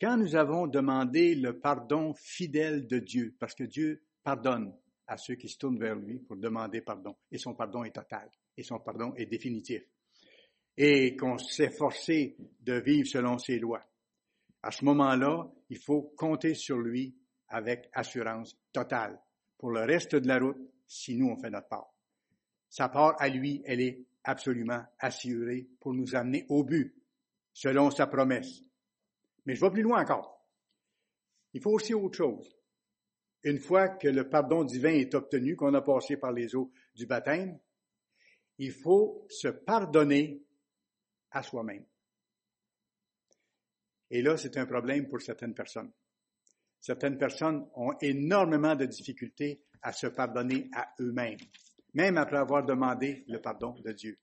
S1: quand nous avons demandé le pardon fidèle de Dieu, parce que Dieu pardonne à ceux qui se tournent vers lui pour demander pardon, et son pardon est total, et son pardon est définitif, et qu'on s'est forcé de vivre selon ses lois. À ce moment-là, il faut compter sur lui avec assurance totale pour le reste de la route si nous on fait notre part. Sa part à lui, elle est absolument assurée pour nous amener au but, selon sa promesse. Mais je vais plus loin encore. Il faut aussi autre chose. Une fois que le pardon divin est obtenu, qu'on a passé par les eaux du baptême, il faut se pardonner à soi-même. Et là, c'est un problème pour certaines personnes. Certaines personnes ont énormément de difficultés à se pardonner à eux-mêmes, même après avoir demandé le pardon de Dieu.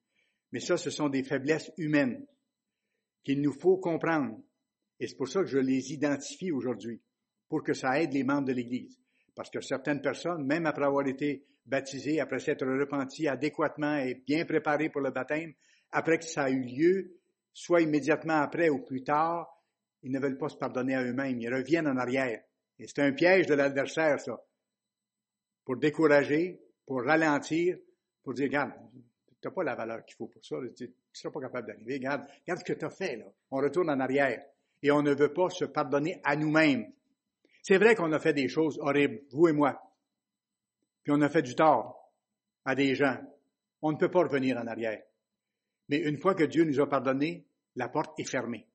S1: Mais ça, ce sont des faiblesses humaines qu'il nous faut comprendre et c'est pour ça que je les identifie aujourd'hui, pour que ça aide les membres de l'Église. Parce que certaines personnes, même après avoir été baptisées, après s'être repenties adéquatement et bien préparées pour le baptême, après que ça a eu lieu, soit immédiatement après ou plus tard, ils ne veulent pas se pardonner à eux-mêmes, ils reviennent en arrière. Et c'est un piège de l'adversaire, ça. Pour décourager, pour ralentir, pour dire, regarde, tu n'as pas la valeur qu'il faut pour ça, tu ne seras pas capable d'arriver, regarde, regarde ce que tu as fait, là. On retourne en arrière et on ne veut pas se pardonner à nous-mêmes. C'est vrai qu'on a fait des choses horribles, vous et moi. Puis on a fait du tort à des gens. On ne peut pas revenir en arrière. Mais une fois que Dieu nous a pardonné, la porte est fermée.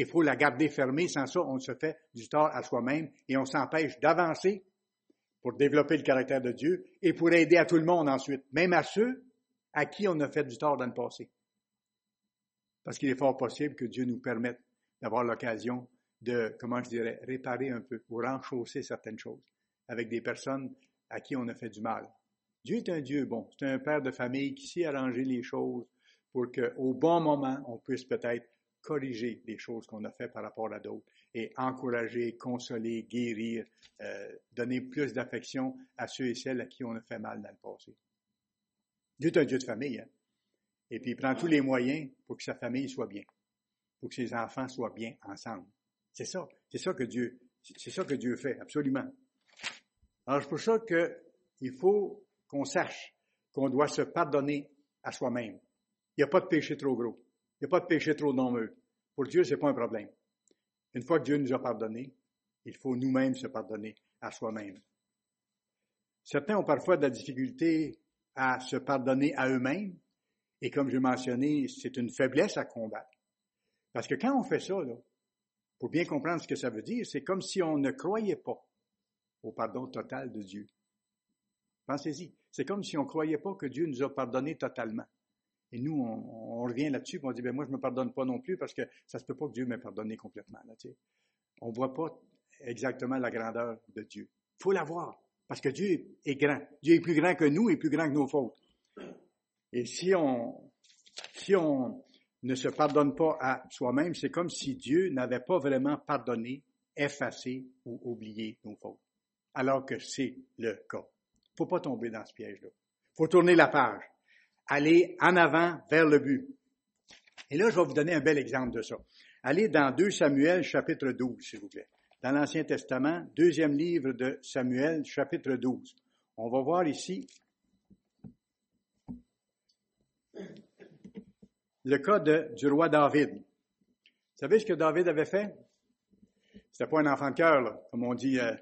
S1: Il faut la garder fermée, sans ça, on se fait du tort à soi-même et on s'empêche d'avancer pour développer le caractère de Dieu et pour aider à tout le monde ensuite, même à ceux à qui on a fait du tort dans le passé. Parce qu'il est fort possible que Dieu nous permette d'avoir l'occasion de, comment je dirais, réparer un peu ou renchausser certaines choses avec des personnes à qui on a fait du mal. Dieu est un Dieu bon, c'est un père de famille qui sait arranger les choses pour qu'au bon moment, on puisse peut-être corriger les choses qu'on a fait par rapport à d'autres et encourager, consoler, guérir, euh, donner plus d'affection à ceux et celles à qui on a fait mal dans le passé. Dieu est un Dieu de famille, hein? et puis il prend tous les moyens pour que sa famille soit bien pour que ses enfants soient bien ensemble. C'est ça. C'est ça que Dieu, c'est ça que Dieu fait, absolument. Alors, c'est pour ça qu'il faut qu'on sache qu'on doit se pardonner à soi-même. Il n'y a pas de péché trop gros. Il n'y a pas de péché trop nombreux. Pour Dieu, c'est pas un problème. Une fois que Dieu nous a pardonné, il faut nous-mêmes se pardonner à soi-même. Certains ont parfois de la difficulté à se pardonner à eux-mêmes, et comme je mentionné, c'est une faiblesse à combattre. Parce que quand on fait ça, là, pour bien comprendre ce que ça veut dire, c'est comme si on ne croyait pas au pardon total de Dieu. Pensez-y. C'est comme si on ne croyait pas que Dieu nous a pardonné totalement. Et nous, on, revient là-dessus on dit, ben moi, je me pardonne pas non plus parce que ça se peut pas que Dieu m'ait pardonné complètement. Là, on ne voit pas exactement la grandeur de Dieu. Faut la voir parce que Dieu est grand. Dieu est plus grand que nous et plus grand que nos fautes. Et si on, si on, ne se pardonne pas à soi-même, c'est comme si Dieu n'avait pas vraiment pardonné, effacé ou oublié nos fautes. Alors que c'est le cas. Faut pas tomber dans ce piège-là. Faut tourner la page. Aller en avant vers le but. Et là, je vais vous donner un bel exemple de ça. Allez dans 2 Samuel, chapitre 12, s'il vous plaît. Dans l'Ancien Testament, deuxième livre de Samuel, chapitre 12. On va voir ici le cas du roi David. Vous savez ce que David avait fait? C'était pas un enfant de cœur, comme on dit euh,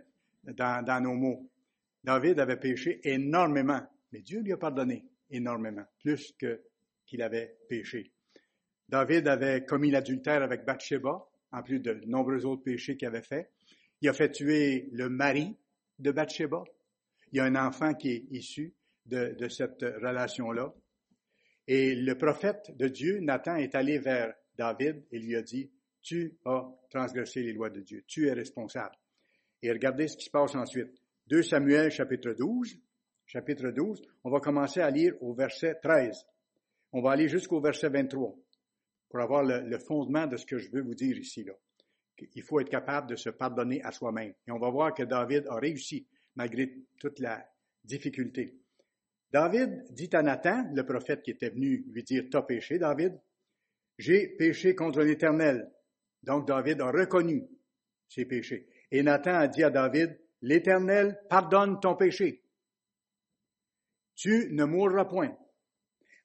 S1: dans, nos mots. David avait péché énormément, mais Dieu lui a pardonné énormément, plus que qu'il avait péché. David avait commis l'adultère avec Bathsheba, en plus de nombreux autres péchés qu'il avait fait. Il a fait tuer le mari de Bathsheba. Il y a un enfant qui est issu de, de cette relation-là. Et le prophète de Dieu, Nathan, est allé vers David et lui a dit, tu as transgressé les lois de Dieu, tu es responsable. Et regardez ce qui se passe ensuite. 2 Samuel chapitre 12, chapitre 12, on va commencer à lire au verset 13. On va aller jusqu'au verset 23 pour avoir le, fondement de ce que je veux vous dire ici. Là. Il faut être capable de se pardonner à soi-même. Et on va voir que David a réussi malgré toute la difficulté. David dit à Nathan, le prophète qui était venu lui dire, T'as péché, David? J'ai péché contre l'Éternel. Donc David a reconnu ses péchés. Et Nathan a dit à David, L'Éternel pardonne ton péché. Tu ne mourras point.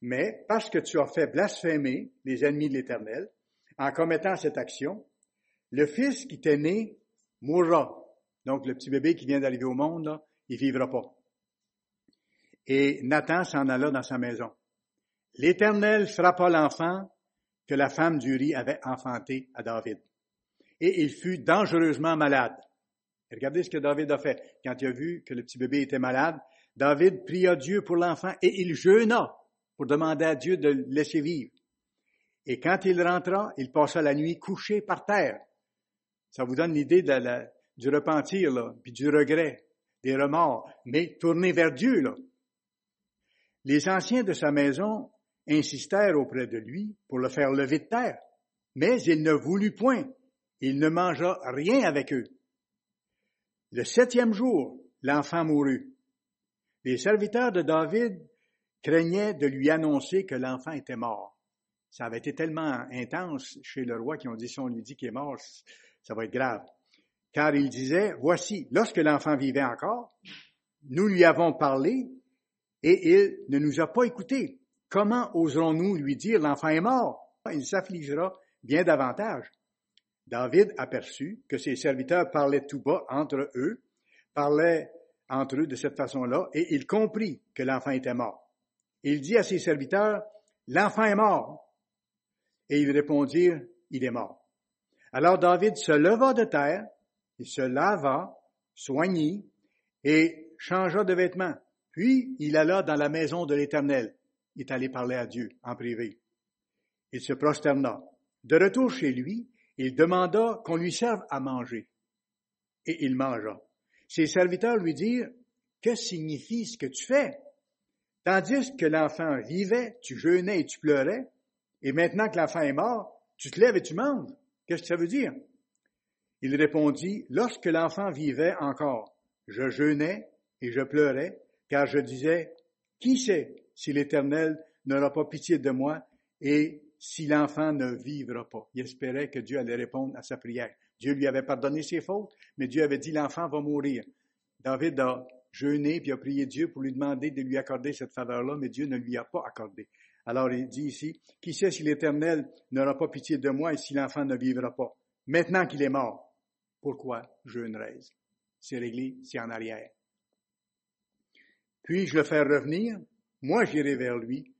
S1: Mais parce que tu as fait blasphémer les ennemis de l'Éternel, en commettant cette action, le fils qui t'est né mourra. Donc le petit bébé qui vient d'arriver au monde, là, il vivra pas. Et Nathan s'en alla dans sa maison. L'Éternel frappa l'enfant que la femme d'Uri avait enfanté à David. Et il fut dangereusement malade. regardez ce que David a fait. Quand il a vu que le petit bébé était malade, David pria Dieu pour l'enfant et il jeûna pour demander à Dieu de le laisser vivre. Et quand il rentra, il passa la nuit couché par terre. Ça vous donne l'idée du repentir, puis du regret, des remords, mais tourné vers Dieu. Les anciens de sa maison insistèrent auprès de lui pour le faire lever de terre, mais il ne voulut point. Il ne mangea rien avec eux. Le septième jour, l'enfant mourut. Les serviteurs de David craignaient de lui annoncer que l'enfant était mort. Ça avait été tellement intense chez le roi qui ont dit si on lui dit qu'il est mort, ça va être grave. Car il disait, voici, lorsque l'enfant vivait encore, nous lui avons parlé et il ne nous a pas écoutés. Comment oserons-nous lui dire l'enfant est mort? Il s'affligera bien davantage. David aperçut que ses serviteurs parlaient tout bas entre eux, parlaient entre eux de cette façon-là, et il comprit que l'enfant était mort. Il dit à ses serviteurs, l'enfant est mort. Et ils répondirent, il est mort. Alors David se leva de terre, il se lava, soignit et changea de vêtements. Puis il alla dans la maison de l'Éternel. Il est allé parler à Dieu en privé. Il se prosterna. De retour chez lui, il demanda qu'on lui serve à manger. Et il mangea. Ses serviteurs lui dirent, que signifie ce que tu fais? Tandis que l'enfant vivait, tu jeûnais et tu pleurais, et maintenant que l'enfant est mort, tu te lèves et tu manges. Qu'est-ce que ça veut dire? Il répondit, lorsque l'enfant vivait encore, je jeûnais et je pleurais, car je disais, qui sait si l'Éternel n'aura pas pitié de moi et si l'enfant ne vivra pas. Il espérait que Dieu allait répondre à sa prière. Dieu lui avait pardonné ses fautes, mais Dieu avait dit l'enfant va mourir. David a jeûné puis a prié Dieu pour lui demander de lui accorder cette faveur-là, mais Dieu ne lui a pas accordé. Alors il dit ici, qui sait si l'Éternel n'aura pas pitié de moi et si l'enfant ne vivra pas? Maintenant qu'il est mort, pourquoi jeûnerais C'est réglé, c'est en arrière. Puis-je le faire revenir? Moi, j'irai vers lui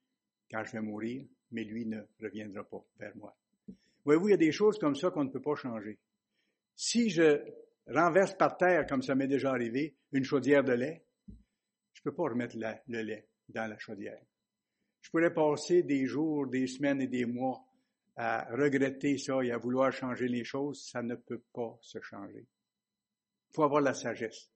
S1: quand je vais mourir, mais lui ne reviendra pas vers moi. Voyez-vous, il y a des choses comme ça qu'on ne peut pas changer. Si je renverse par terre, comme ça m'est déjà arrivé, une chaudière de lait, je ne peux pas remettre le lait dans la chaudière. Je pourrais passer des jours, des semaines et des mois à regretter ça et à vouloir changer les choses, ça ne peut pas se changer. Il faut avoir la sagesse.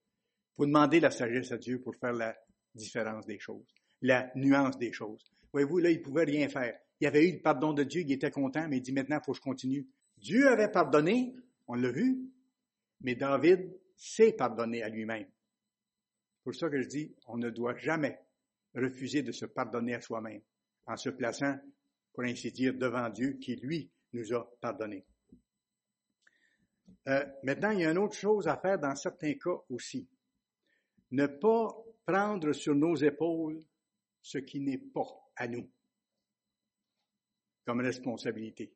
S1: Il faut demander la sagesse à Dieu pour faire la différence des choses, la nuance des choses. Voyez-vous, là, il pouvait rien faire. Il avait eu le pardon de Dieu, il était content, mais il dit maintenant, il faut que je continue. Dieu avait pardonné, on l'a vu, mais David s'est pardonné à lui-même. C'est pour ça que je dis, on ne doit jamais refuser de se pardonner à soi-même en se plaçant pour ainsi dire, devant Dieu qui, lui, nous a pardonné. Euh, maintenant, il y a une autre chose à faire dans certains cas aussi. Ne pas prendre sur nos épaules ce qui n'est pas à nous comme responsabilité.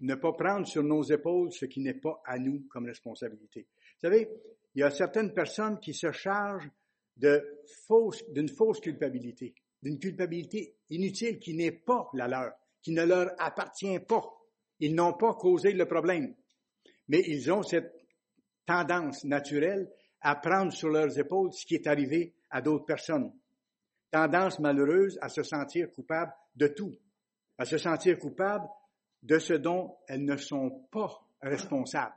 S1: Ne pas prendre sur nos épaules ce qui n'est pas à nous comme responsabilité. Vous savez, il y a certaines personnes qui se chargent d'une fausse, fausse culpabilité, d'une culpabilité inutile qui n'est pas la leur, qui ne leur appartient pas. Ils n'ont pas causé le problème, mais ils ont cette tendance naturelle à prendre sur leurs épaules ce qui est arrivé à d'autres personnes. Tendance malheureuse à se sentir coupable de tout, à se sentir coupable de ce dont elles ne sont pas responsables.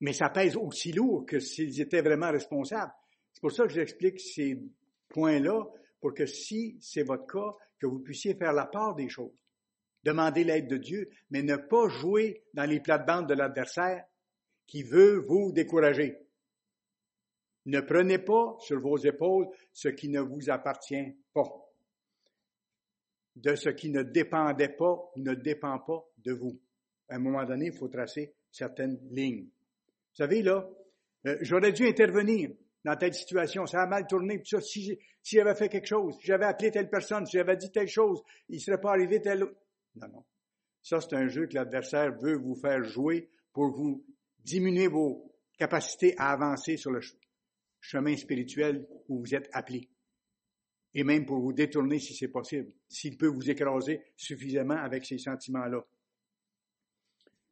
S1: Mais ça pèse aussi lourd que s'ils étaient vraiment responsables. C'est pour ça que j'explique ces points-là, pour que si c'est votre cas, que vous puissiez faire la part des choses. Demander l'aide de Dieu, mais ne pas jouer dans les plates-bandes de l'adversaire qui veut vous décourager. Ne prenez pas sur vos épaules ce qui ne vous appartient pas, de ce qui ne dépendait pas ou ne dépend pas de vous. À un moment donné, il faut tracer certaines lignes. Vous savez, là, euh, j'aurais dû intervenir dans telle situation, ça a mal tourné, si, j'avais fait quelque chose, si j'avais appelé telle personne, si j'avais dit telle chose, il ne serait pas arrivé tel... Non, non. Ça, c'est un jeu que l'adversaire veut vous faire jouer pour vous diminuer vos capacités à avancer sur le chemin spirituel où vous êtes appelé. Et même pour vous détourner si c'est possible, s'il peut vous écraser suffisamment avec ces sentiments-là.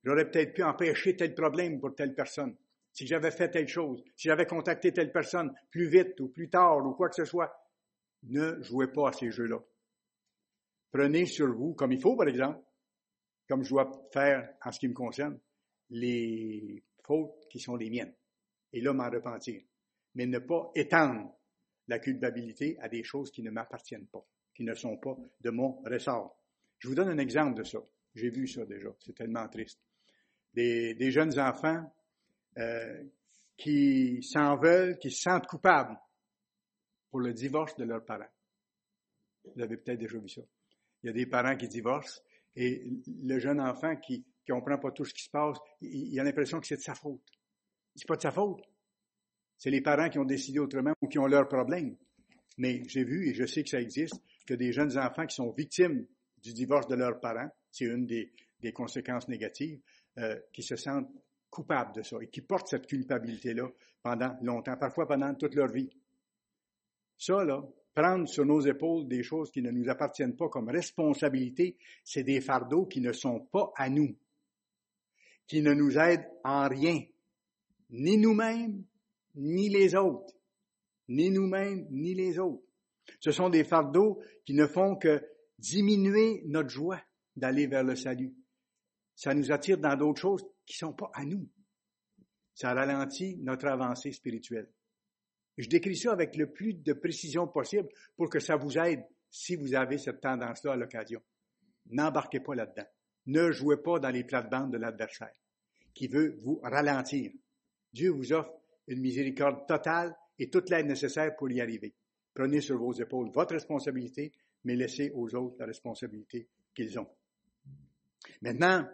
S1: J'aurais peut-être pu empêcher tel problème pour telle personne. Si j'avais fait telle chose, si j'avais contacté telle personne plus vite ou plus tard ou quoi que ce soit, ne jouez pas à ces jeux-là. Prenez sur vous, comme il faut par exemple, comme je dois faire en ce qui me concerne, les fautes qui sont les miennes. Et là, m'en repentir. Mais ne pas étendre la culpabilité à des choses qui ne m'appartiennent pas, qui ne sont pas de mon ressort. Je vous donne un exemple de ça. J'ai vu ça déjà. C'est tellement triste. Des, jeunes enfants euh, qui s'en veulent, qui se sentent coupables pour le divorce de leurs parents. Vous avez peut-être déjà vu ça. Il y a des parents qui divorcent et le jeune enfant qui ne comprend pas tout ce qui se passe, il, il a l'impression que c'est de sa faute. C'est pas de sa faute. C'est les parents qui ont décidé autrement ou qui ont leurs problèmes. Mais j'ai vu, et je sais que ça existe, que des jeunes enfants qui sont victimes du divorce de leurs parents, c'est une des, conséquences négatives, euh, qui se sentent coupables de ça et qui portent cette culpabilité-là pendant longtemps, parfois pendant toute leur vie. Ça, là, prendre sur nos épaules des choses qui ne nous appartiennent pas comme responsabilité, c'est des fardeaux qui ne sont pas à nous, qui ne nous aident en rien, ni nous-mêmes, ni les autres, ni nous-mêmes, ni les autres. Ce sont des fardeaux qui ne font que diminuer notre joie d'aller vers le salut. Ça nous attire dans d'autres choses qui ne sont pas à nous. Ça ralentit notre avancée spirituelle. Je décris ça avec le plus de précision possible pour que ça vous aide si vous avez cette tendance-là à l'occasion. N'embarquez pas là-dedans. Ne jouez pas dans les plates-bandes de l'adversaire qui veut vous ralentir. Dieu vous offre une miséricorde totale et toute l'aide nécessaire pour y arriver. Prenez sur vos épaules votre responsabilité, mais laissez aux autres la responsabilité qu'ils ont. Maintenant,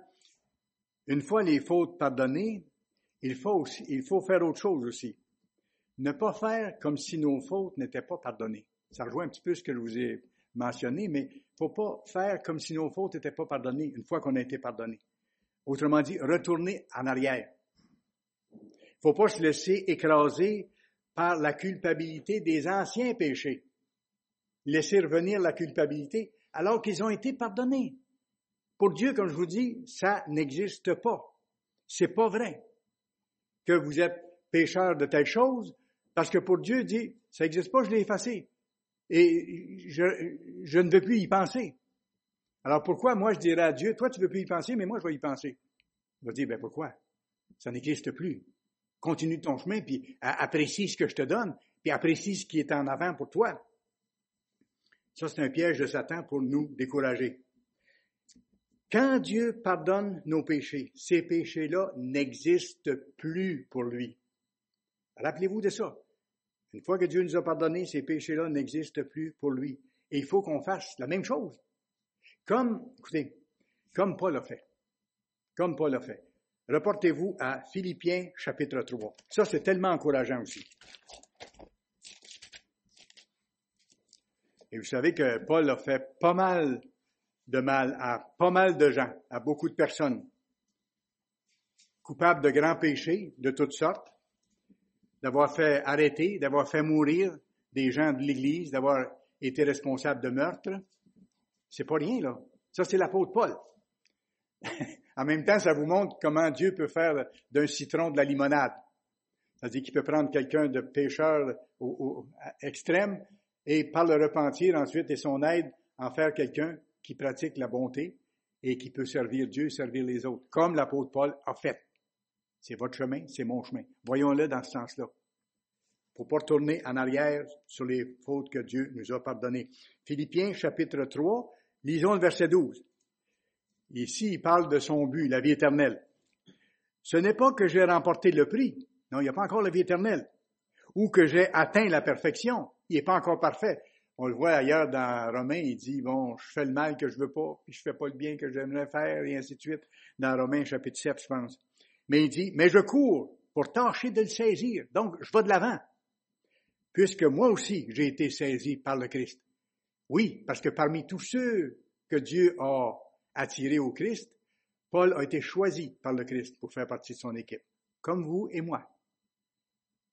S1: une fois les fautes pardonnées, il faut, aussi, il faut faire autre chose aussi. Ne pas faire comme si nos fautes n'étaient pas pardonnées. Ça rejoint un petit peu ce que je vous ai mentionné, mais il ne faut pas faire comme si nos fautes n'étaient pas pardonnées une fois qu'on a été pardonné. Autrement dit, retourner en arrière faut pas se laisser écraser par la culpabilité des anciens péchés. Laisser revenir la culpabilité alors qu'ils ont été pardonnés. Pour Dieu, comme je vous dis, ça n'existe pas. C'est pas vrai que vous êtes pécheur de telle chose, parce que pour Dieu dit, ça n'existe pas, je l'ai effacé. Et je, ne veux plus y penser. Alors pourquoi moi je dirais à Dieu, toi tu veux plus y penser, mais moi je vais y penser? Il va dire, ben pourquoi? Ça n'existe plus continue ton chemin, puis apprécie ce que je te donne, puis apprécie ce qui est en avant pour toi. Ça, c'est un piège de Satan pour nous décourager. Quand Dieu pardonne nos péchés, ces péchés-là n'existent plus pour lui. Rappelez-vous de ça. Une fois que Dieu nous a pardonné, ces péchés-là n'existent plus pour lui. Et il faut qu'on fasse la même chose. Comme, écoutez, comme Paul a fait. Comme Paul a fait. Reportez-vous à Philippiens chapitre 3. Ça, c'est tellement encourageant aussi. Et vous savez que Paul a fait pas mal de mal à pas mal de gens, à beaucoup de personnes, coupables de grands péchés de toutes sortes, d'avoir fait arrêter, d'avoir fait mourir des gens de l'Église, d'avoir été responsable de meurtre. C'est pas rien, là. Ça, c'est l'apôtre Paul. *laughs* en même temps, ça vous montre comment Dieu peut faire d'un citron de la limonade. C'est-à-dire qu'il peut prendre quelqu'un de pécheur extrême et par le repentir ensuite et son aide en faire quelqu'un qui pratique la bonté et qui peut servir Dieu, servir les autres, comme l'apôtre Paul a fait. C'est votre chemin, c'est mon chemin. Voyons-le dans ce sens-là. Pour pas retourner en arrière sur les fautes que Dieu nous a pardonnées. Philippiens chapitre 3, lisons le verset 12. Ici, il parle de son but, la vie éternelle. Ce n'est pas que j'ai remporté le prix. Non, il n'y a pas encore la vie éternelle. Ou que j'ai atteint la perfection. Il n'est pas encore parfait. On le voit ailleurs dans Romains, il dit, bon, je fais le mal que je veux pas, puis je fais pas le bien que j'aimerais faire, et ainsi de suite, dans Romains chapitre 7, je pense. Mais il dit, mais je cours pour tâcher de le saisir. Donc, je vais de l'avant. Puisque moi aussi, j'ai été saisi par le Christ. Oui, parce que parmi tous ceux que Dieu a attirés au Christ, Paul a été choisi par le Christ pour faire partie de son équipe, comme vous et moi.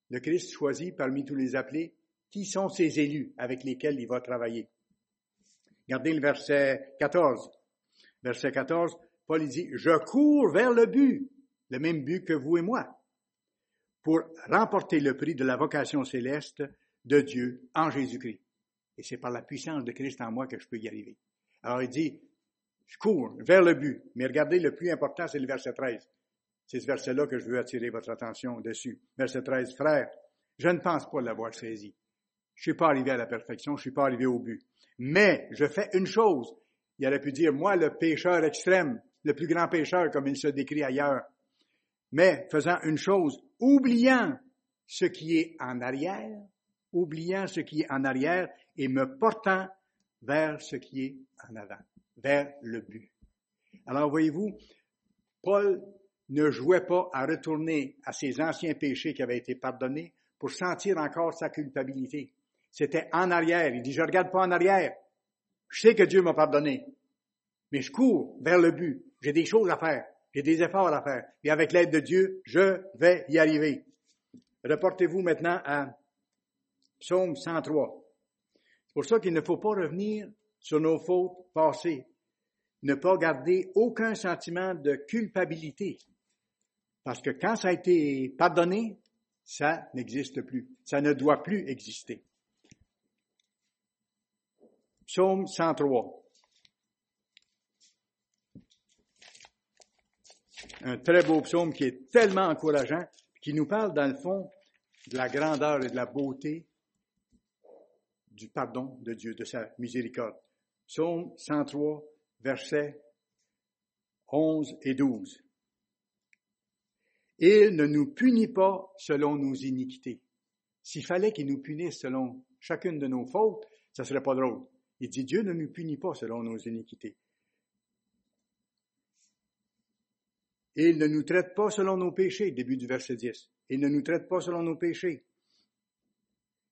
S1: Le Christ choisit parmi tous les appelés qui sont ces élus avec lesquels il va travailler. Regardez le verset 14. Verset 14, Paul dit, je cours vers le but, le même but que vous et moi, pour remporter le prix de la vocation céleste de Dieu en Jésus-Christ. Et c'est par la puissance de Christ en moi que je peux y arriver. Alors il dit, je cours vers le but. Mais regardez, le plus important, c'est le verset 13. C'est ce verset-là que je veux attirer votre attention dessus. Verset 13, frère, je ne pense pas l'avoir saisi. Je suis pas arrivé à la perfection, je suis pas arrivé au but. Mais je fais une chose. Il aurait pu dire, moi, le pécheur extrême, le plus grand pécheur, comme il se décrit ailleurs. Mais faisant une chose, oubliant ce qui est en arrière, oubliant ce qui est en arrière et me portant vers ce qui est en avant, vers le but. Alors voyez-vous, Paul ne jouait pas à retourner à ses anciens péchés qui avaient été pardonnés pour sentir encore sa culpabilité. C'était en arrière. Il dit, je regarde pas en arrière. Je sais que Dieu m'a pardonné. Mais je cours vers le but. J'ai des choses à faire. J'ai des efforts à faire. Et avec l'aide de Dieu, je vais y arriver. Reportez-vous maintenant à Psaume 103. C'est pour ça qu'il ne faut pas revenir sur nos fautes passées. Ne pas garder aucun sentiment de culpabilité. Parce que quand ça a été pardonné, ça n'existe plus. Ça ne doit plus exister. Psaume 103. Un très beau psaume qui est tellement encourageant, qui nous parle dans le fond de la grandeur et de la beauté du pardon de Dieu, de sa miséricorde. Psaume 103, versets 11 et 12. Il ne nous punit pas selon nos iniquités. S'il fallait qu'il nous punisse selon chacune de nos fautes, ça serait pas drôle. Il dit, Dieu ne nous punit pas selon nos iniquités. Il ne nous traite pas selon nos péchés, début du verset 10. Il ne nous traite pas selon nos péchés.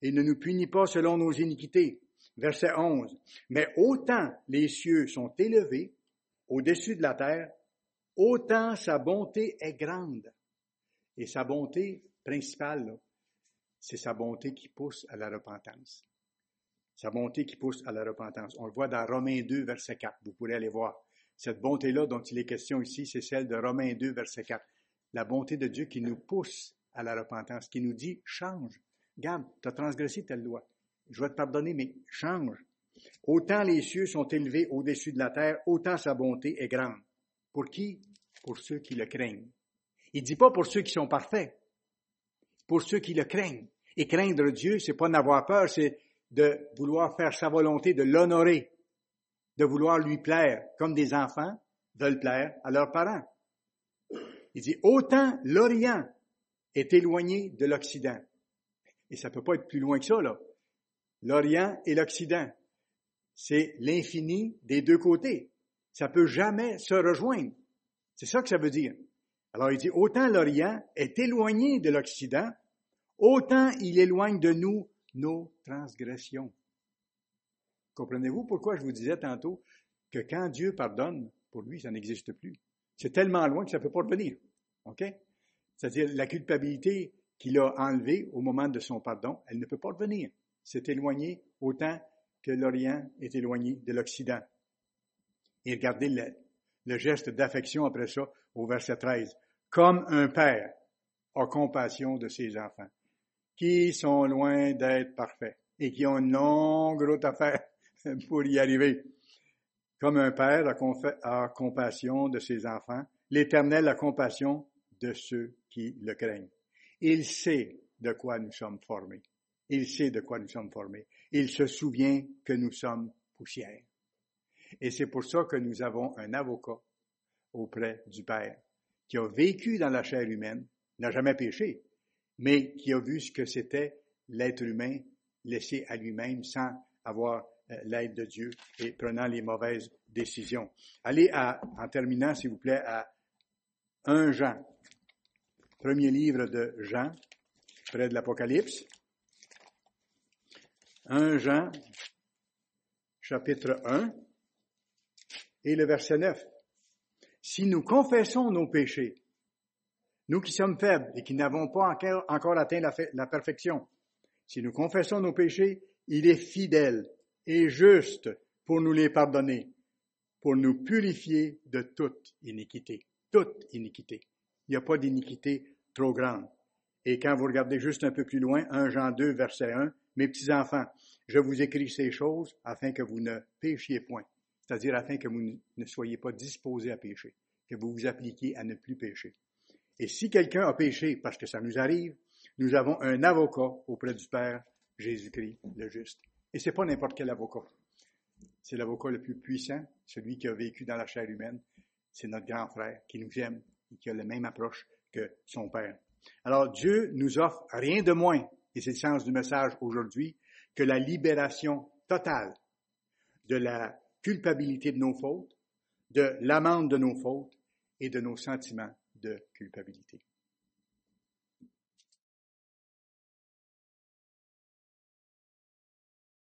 S1: Il ne nous punit pas selon nos iniquités. Verset 11. Mais autant les cieux sont élevés au-dessus de la terre, autant sa bonté est grande. Et sa bonté principale, c'est sa bonté qui pousse à la repentance sa bonté qui pousse à la repentance. On le voit dans Romains 2, verset 4. Vous pourrez aller voir. Cette bonté-là dont il est question ici, c'est celle de Romains 2, verset 4. La bonté de Dieu qui nous pousse à la repentance, qui nous dit, change. Garde, tu as transgressé telle loi. Je vais te pardonner, mais change. Autant les cieux sont élevés au-dessus de la terre, autant sa bonté est grande. Pour qui? Pour ceux qui le craignent. Il dit pas pour ceux qui sont parfaits. Pour ceux qui le craignent. Et craindre Dieu, c'est pas n'avoir peur, c'est de vouloir faire sa volonté, de l'honorer, de vouloir lui plaire, comme des enfants veulent plaire à leurs parents. Il dit, autant l'Orient est éloigné de l'Occident. Et ça peut pas être plus loin que ça, là. L'Orient et l'Occident. c'est l'infini des deux côtés. Ça peut jamais se rejoindre. C'est ça que ça veut dire. Alors il dit, autant l'Orient est éloigné de l'Occident, autant il éloigne de nous nos transgressions. Comprenez-vous pourquoi je vous disais tantôt que quand Dieu pardonne, pour lui, ça n'existe plus? C'est tellement loin que ça ne peut pas revenir. OK? C'est-à-dire, la culpabilité qu'il a enlevée au moment de son pardon, elle ne peut pas revenir. C'est éloigné autant que l'Orient est éloigné de l'Occident. Et regardez le, geste d'affection après ça au verset 13. Comme un père a compassion de ses enfants, qui sont loin d'être parfaits et qui ont une longue route à faire *laughs* pour y arriver. Comme un père a, a compassion de ses enfants, l'Éternel a compassion de ceux qui le craignent. Il sait de quoi nous sommes formés. Il sait de quoi nous sommes formés. Il se souvient que nous sommes poussière. Et c'est pour ça que nous avons un avocat auprès du Père, qui a vécu dans la chair humaine, n'a jamais péché, mais qui a vu ce que c'était l'être humain laissé à lui-même sans avoir euh, l'aide de Dieu et prenant les mauvaises décisions. Allez à, en terminant, s'il vous plaît, à 1 Jean, premier livre de Jean, près de l'Apocalypse. 1 Jean, chapitre 1, et le verset 9. Si nous confessons nos péchés, nous qui sommes faibles et qui n'avons pas encore, atteint la, perfection, si nous confessons nos péchés, il est fidèle et juste pour nous les pardonner, pour nous purifier de toute iniquité. Toute iniquité. Il n'y a pas d'iniquité trop grande. Et quand vous regardez juste un peu plus loin, 1 Jean 2, verset 1, mes petits enfants, je vous écris ces choses afin que vous ne péchiez point, c'est-à-dire afin que vous ne soyez pas disposés à pécher, que vous vous appliquiez à ne plus pécher. Et si quelqu'un a péché, parce que ça nous arrive, nous avons un avocat auprès du Père, Jésus-Christ, le juste. Et c'est pas n'importe quel avocat. C'est l'avocat le plus puissant, celui qui a vécu dans la chair humaine. C'est notre grand frère qui nous aime et qui a la même approche que son Père. Alors Dieu nous offre rien de moins et c'est le sens du message aujourd'hui, que la libération totale de la culpabilité de nos fautes, de l'amende de nos fautes et de nos sentiments de culpabilité.